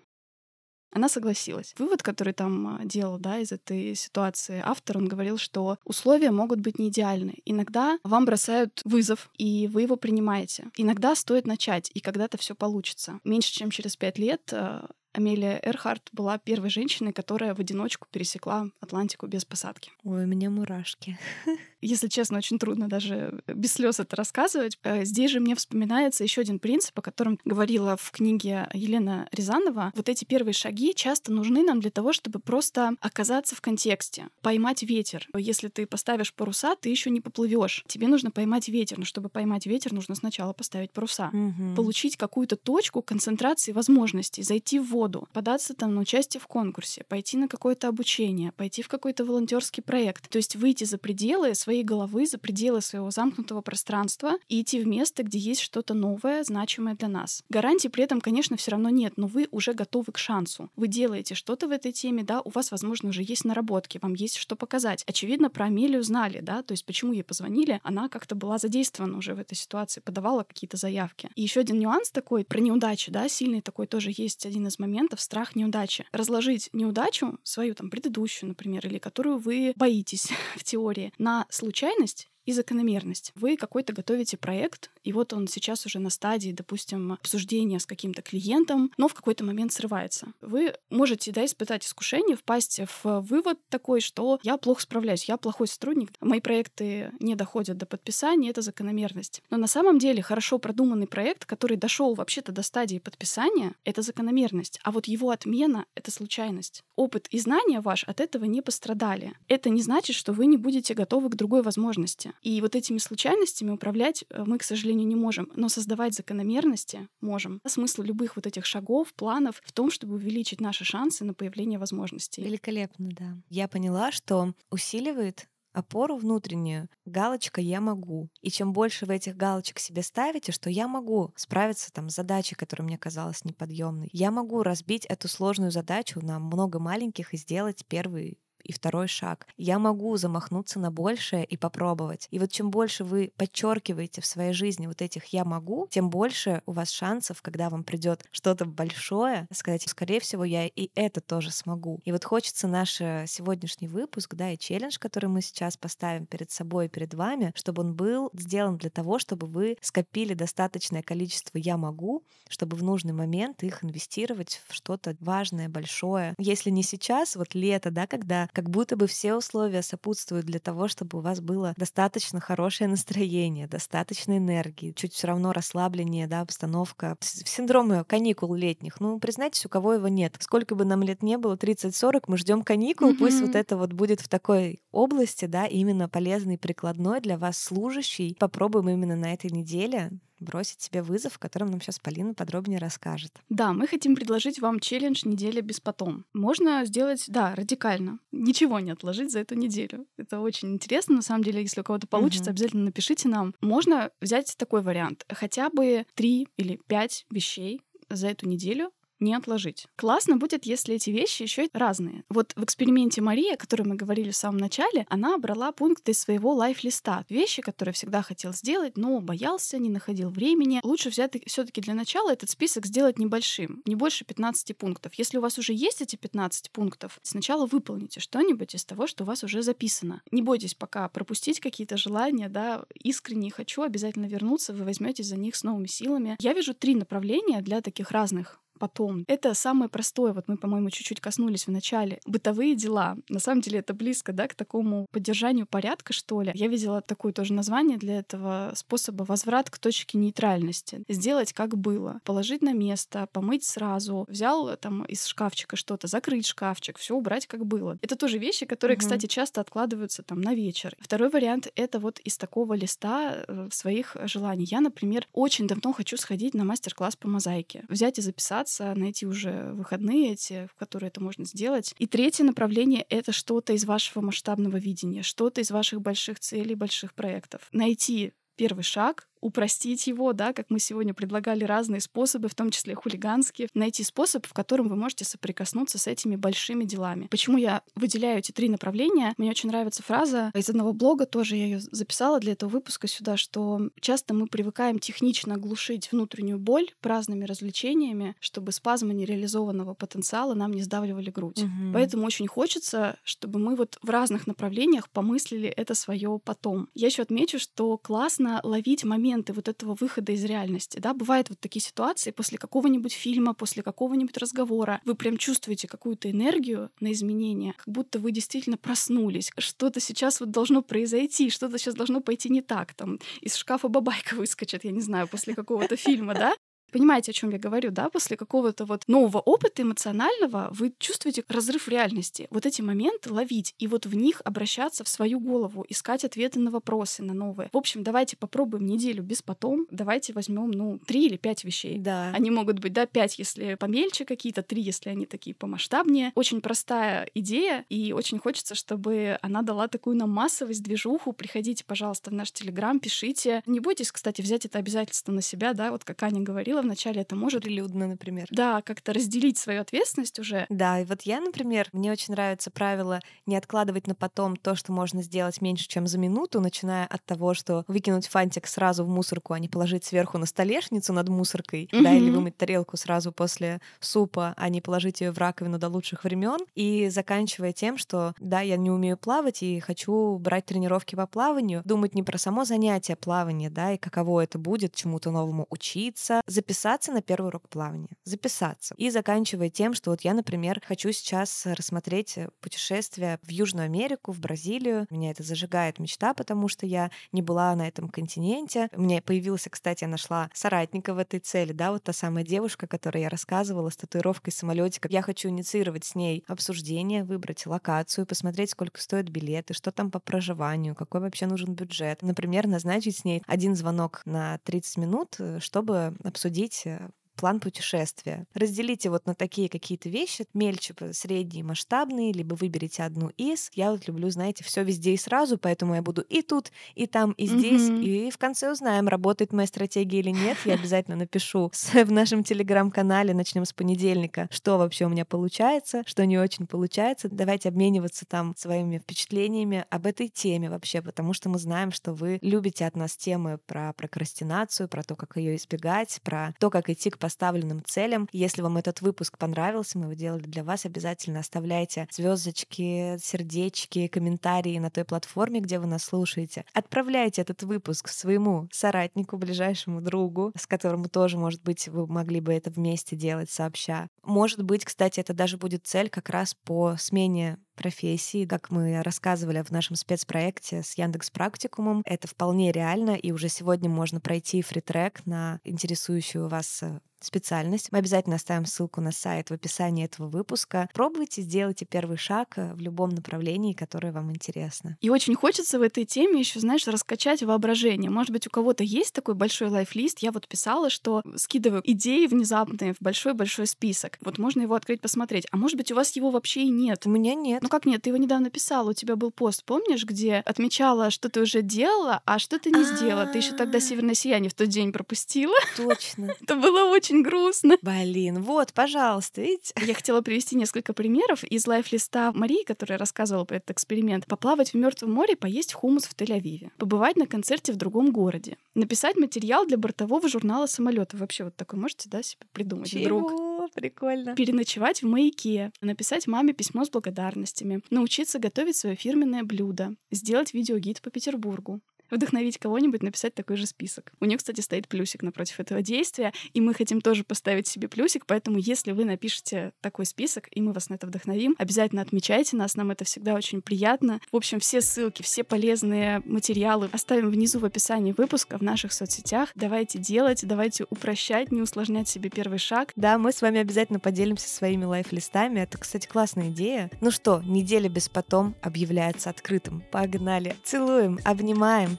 Она согласилась. Вывод, который там а, делал да, из этой ситуации автор, он говорил, что условия могут быть не идеальны. Иногда вам бросают вызов, и вы его принимаете. Иногда стоит начать, и когда-то все получится. Меньше чем через пять лет а, Амелия Эрхарт была первой женщиной, которая в одиночку пересекла Атлантику без посадки. Ой, у меня мурашки. Если честно, очень трудно даже без слез это рассказывать. Э, здесь же мне вспоминается еще один принцип, о котором говорила в книге Елена Рязанова. Вот эти первые шаги часто нужны нам для того, чтобы просто оказаться в контексте, поймать ветер. Если ты поставишь паруса, ты еще не поплывешь. Тебе нужно поймать ветер, но чтобы поймать ветер, нужно сначала поставить паруса, угу. получить какую-то точку концентрации возможностей, зайти в воду, податься там на участие в конкурсе, пойти на какое-то обучение, пойти в какой-то волонтерский проект. То есть выйти за пределы своей своей головы за пределы своего замкнутого пространства и идти в место, где есть что-то новое, значимое для нас. Гарантий при этом, конечно, все равно нет, но вы уже готовы к шансу. Вы делаете что-то в этой теме, да, у вас, возможно, уже есть наработки, вам есть что показать. Очевидно, про Амелию знали, да, то есть почему ей позвонили, она как-то была задействована уже в этой ситуации, подавала какие-то заявки. И еще один нюанс такой про неудачи, да, сильный такой тоже есть один из моментов, страх неудачи. Разложить неудачу, свою там предыдущую, например, или которую вы боитесь в теории, на случайность и закономерность. Вы какой-то готовите проект, и вот он сейчас уже на стадии, допустим, обсуждения с каким-то клиентом, но в какой-то момент срывается. Вы можете, да, испытать искушение, впасть в вывод такой, что я плохо справляюсь, я плохой сотрудник, мои проекты не доходят до подписания, это закономерность. Но на самом деле хорошо продуманный проект, который дошел вообще-то до стадии подписания, это закономерность, а вот его отмена — это случайность. Опыт и знания ваш от этого не пострадали. Это не значит, что вы не будете готовы к другой возможности. И вот этими случайностями управлять э, мы, к сожалению, не можем, но создавать закономерности можем. Смысл любых вот этих шагов, планов в том, чтобы увеличить наши шансы на появление возможностей. Великолепно, да. Я поняла, что усиливает опору внутреннюю, галочка «я могу». И чем больше вы этих галочек себе ставите, что я могу справиться там с задачей, которая мне казалась неподъемной, я могу разбить эту сложную задачу на много маленьких и сделать первый и второй шаг. Я могу замахнуться на большее и попробовать. И вот чем больше вы подчеркиваете в своей жизни вот этих «я могу», тем больше у вас шансов, когда вам придет что-то большое, сказать, скорее всего, я и это тоже смогу. И вот хочется наш э, сегодняшний выпуск, да, и челлендж, который мы сейчас поставим перед собой и перед вами, чтобы он был сделан для того, чтобы вы скопили достаточное количество «я могу», чтобы в нужный момент их инвестировать в что-то важное, большое. Если не сейчас, вот лето, да, когда как будто бы все условия сопутствуют для того, чтобы у вас было достаточно хорошее настроение, достаточно энергии, чуть все равно расслабление, да, обстановка. Синдромы каникул летних. Ну, признайтесь, у кого его нет. Сколько бы нам лет не было, 30-40, мы ждем каникул, mm-hmm. пусть вот это вот будет в такой области, да, именно полезный, прикладной для вас служащий. Попробуем именно на этой неделе бросить себе вызов, о котором нам сейчас Полина подробнее расскажет. Да, мы хотим предложить вам челлендж «Неделя без потом». Можно сделать, да, радикально. Ничего не отложить за эту неделю. Это очень интересно. На самом деле, если у кого-то получится, угу. обязательно напишите нам. Можно взять такой вариант. Хотя бы три или пять вещей за эту неделю не отложить. Классно будет, если эти вещи еще разные. Вот в эксперименте Мария, о которой мы говорили в самом начале, она брала пункты из своего лайф-листа. Вещи, которые всегда хотел сделать, но боялся, не находил времени. Лучше взять все-таки для начала этот список сделать небольшим, не больше 15 пунктов. Если у вас уже есть эти 15 пунктов, сначала выполните что-нибудь из того, что у вас уже записано. Не бойтесь пока пропустить какие-то желания, да, искренне хочу обязательно вернуться, вы возьмете за них с новыми силами. Я вижу три направления для таких разных потом. Это самое простое, вот мы, по-моему, чуть-чуть коснулись в начале. Бытовые дела. На самом деле это близко, да, к такому поддержанию порядка, что ли. Я видела такое тоже название для этого способа возврат к точке нейтральности. Сделать как было. Положить на место, помыть сразу. Взял э, там из шкафчика что-то, закрыть шкафчик, все убрать как было. Это тоже вещи, которые, угу. кстати, часто откладываются там на вечер. Второй вариант — это вот из такого листа э, своих желаний. Я, например, очень давно хочу сходить на мастер-класс по мозаике. Взять и записаться собраться, найти уже выходные эти, в которые это можно сделать. И третье направление — это что-то из вашего масштабного видения, что-то из ваших больших целей, больших проектов. Найти первый шаг, упростить его, да, как мы сегодня предлагали разные способы, в том числе хулиганские, найти способ, в котором вы можете соприкоснуться с этими большими делами. Почему я выделяю эти три направления? Мне очень нравится фраза из одного блога, тоже я ее записала для этого выпуска сюда, что часто мы привыкаем технично глушить внутреннюю боль разными развлечениями, чтобы спазмы нереализованного потенциала нам не сдавливали грудь. Угу. Поэтому очень хочется, чтобы мы вот в разных направлениях помыслили это свое потом. Я еще отмечу, что классно ловить момент моменты вот этого выхода из реальности, да, бывают вот такие ситуации после какого-нибудь фильма, после какого-нибудь разговора, вы прям чувствуете какую-то энергию на изменения, как будто вы действительно проснулись, что-то сейчас вот должно произойти, что-то сейчас должно пойти не так, там, из шкафа бабайка выскочит, я не знаю, после какого-то фильма, да, Понимаете, о чем я говорю, да? После какого-то вот нового опыта эмоционального вы чувствуете разрыв реальности. Вот эти моменты ловить и вот в них обращаться в свою голову, искать ответы на вопросы, на новые. В общем, давайте попробуем неделю без потом. Давайте возьмем, ну, три или пять вещей. Да. Они могут быть, да, пять, если помельче какие-то, три, если они такие помасштабнее. Очень простая идея, и очень хочется, чтобы она дала такую нам массовость, движуху. Приходите, пожалуйста, в наш Телеграм, пишите. Не бойтесь, кстати, взять это обязательство на себя, да, вот как Аня говорила, вначале, это может... Прилюдно, например. Да, как-то разделить свою ответственность уже. Да, и вот я, например, мне очень нравится правило не откладывать на потом то, что можно сделать меньше, чем за минуту, начиная от того, что выкинуть фантик сразу в мусорку, а не положить сверху на столешницу над мусоркой, mm-hmm. да, или вымыть тарелку сразу после супа, а не положить ее в раковину до лучших времен. И заканчивая тем, что да, я не умею плавать и хочу брать тренировки по плаванию, думать не про само занятие плавания, да, и каково это будет чему-то новому учиться, записать записаться на первый урок плавания, записаться. И заканчивая тем, что вот я, например, хочу сейчас рассмотреть э, путешествие в Южную Америку, в Бразилию. Меня это зажигает мечта, потому что я не была на этом континенте. У меня появился, кстати, я нашла соратника в этой цели, да, вот та самая девушка, которой я рассказывала с татуировкой самолетика. Я хочу инициировать с ней обсуждение, выбрать локацию, посмотреть, сколько стоят билеты, что там по проживанию, какой вообще нужен бюджет. Например, назначить с ней один звонок на 30 минут, э, чтобы обсудить э, план путешествия. Разделите вот на такие какие-то вещи, мельче, средние, масштабные, либо выберите одну из. Я вот люблю, знаете, все везде и сразу, поэтому я буду и тут, и там, и здесь. Mm-hmm. И в конце узнаем, работает моя стратегия или нет. Я обязательно напишу в нашем телеграм-канале, начнем с понедельника, что вообще у меня получается, что не очень получается. Давайте обмениваться там своими впечатлениями об этой теме вообще, потому что мы знаем, что вы любите от нас темы про прокрастинацию, про то, как ее избегать, про то, как идти к поставленным целям. Если вам этот выпуск понравился, мы его делали для вас, обязательно оставляйте звездочки, сердечки, комментарии на той платформе, где вы нас слушаете. Отправляйте этот выпуск своему соратнику, ближайшему другу, с которым тоже, может быть, вы могли бы это вместе делать сообща. Может быть, кстати, это даже будет цель как раз по смене профессии, как мы рассказывали в нашем спецпроекте с Яндекс Практикумом. Это вполне реально, и уже сегодня можно пройти фритрек на интересующую вас э, специальность. Мы обязательно оставим ссылку на сайт в описании этого выпуска. Пробуйте, сделайте первый шаг э, в любом направлении, которое вам интересно. И очень хочется в этой теме еще, знаешь, раскачать воображение. Может быть, у кого-то есть такой большой лайфлист. Я вот писала, что скидываю идеи внезапные в большой-большой список. Вот можно его открыть, посмотреть. А может быть, у вас его вообще и нет? У меня нет. Ну как нет? Ты его недавно писала. У тебя был пост, помнишь, где отмечала, что ты уже делала, а что ты не сделала. Ты еще тогда «Северное сияние» в тот день пропустила. Точно. Это было очень грустно. Блин, вот, пожалуйста, видите? Я хотела привести несколько примеров из лайфлиста Марии, которая рассказывала про этот эксперимент. Поплавать в Мертвом море, поесть хумус в Тель-Авиве. Побывать на концерте в другом городе. Написать материал для бортового журнала самолета. Вообще вот такой можете, да, себе придумать Чего? вдруг? Прикольно. Переночевать в маяке. Написать маме письмо с благодарностями. Научиться готовить свое фирменное блюдо. Сделать видеогид по Петербургу вдохновить кого-нибудь написать такой же список. У нее, кстати, стоит плюсик напротив этого действия, и мы хотим тоже поставить себе плюсик, поэтому если вы напишете такой список, и мы вас на это вдохновим, обязательно отмечайте нас, нам это всегда очень приятно. В общем, все ссылки, все полезные материалы оставим внизу в описании выпуска в наших соцсетях. Давайте делать, давайте упрощать, не усложнять себе первый шаг. Да, мы с вами обязательно поделимся своими лайфлистами. Это, кстати, классная идея. Ну что, неделя без потом объявляется открытым. Погнали. Целуем, обнимаем.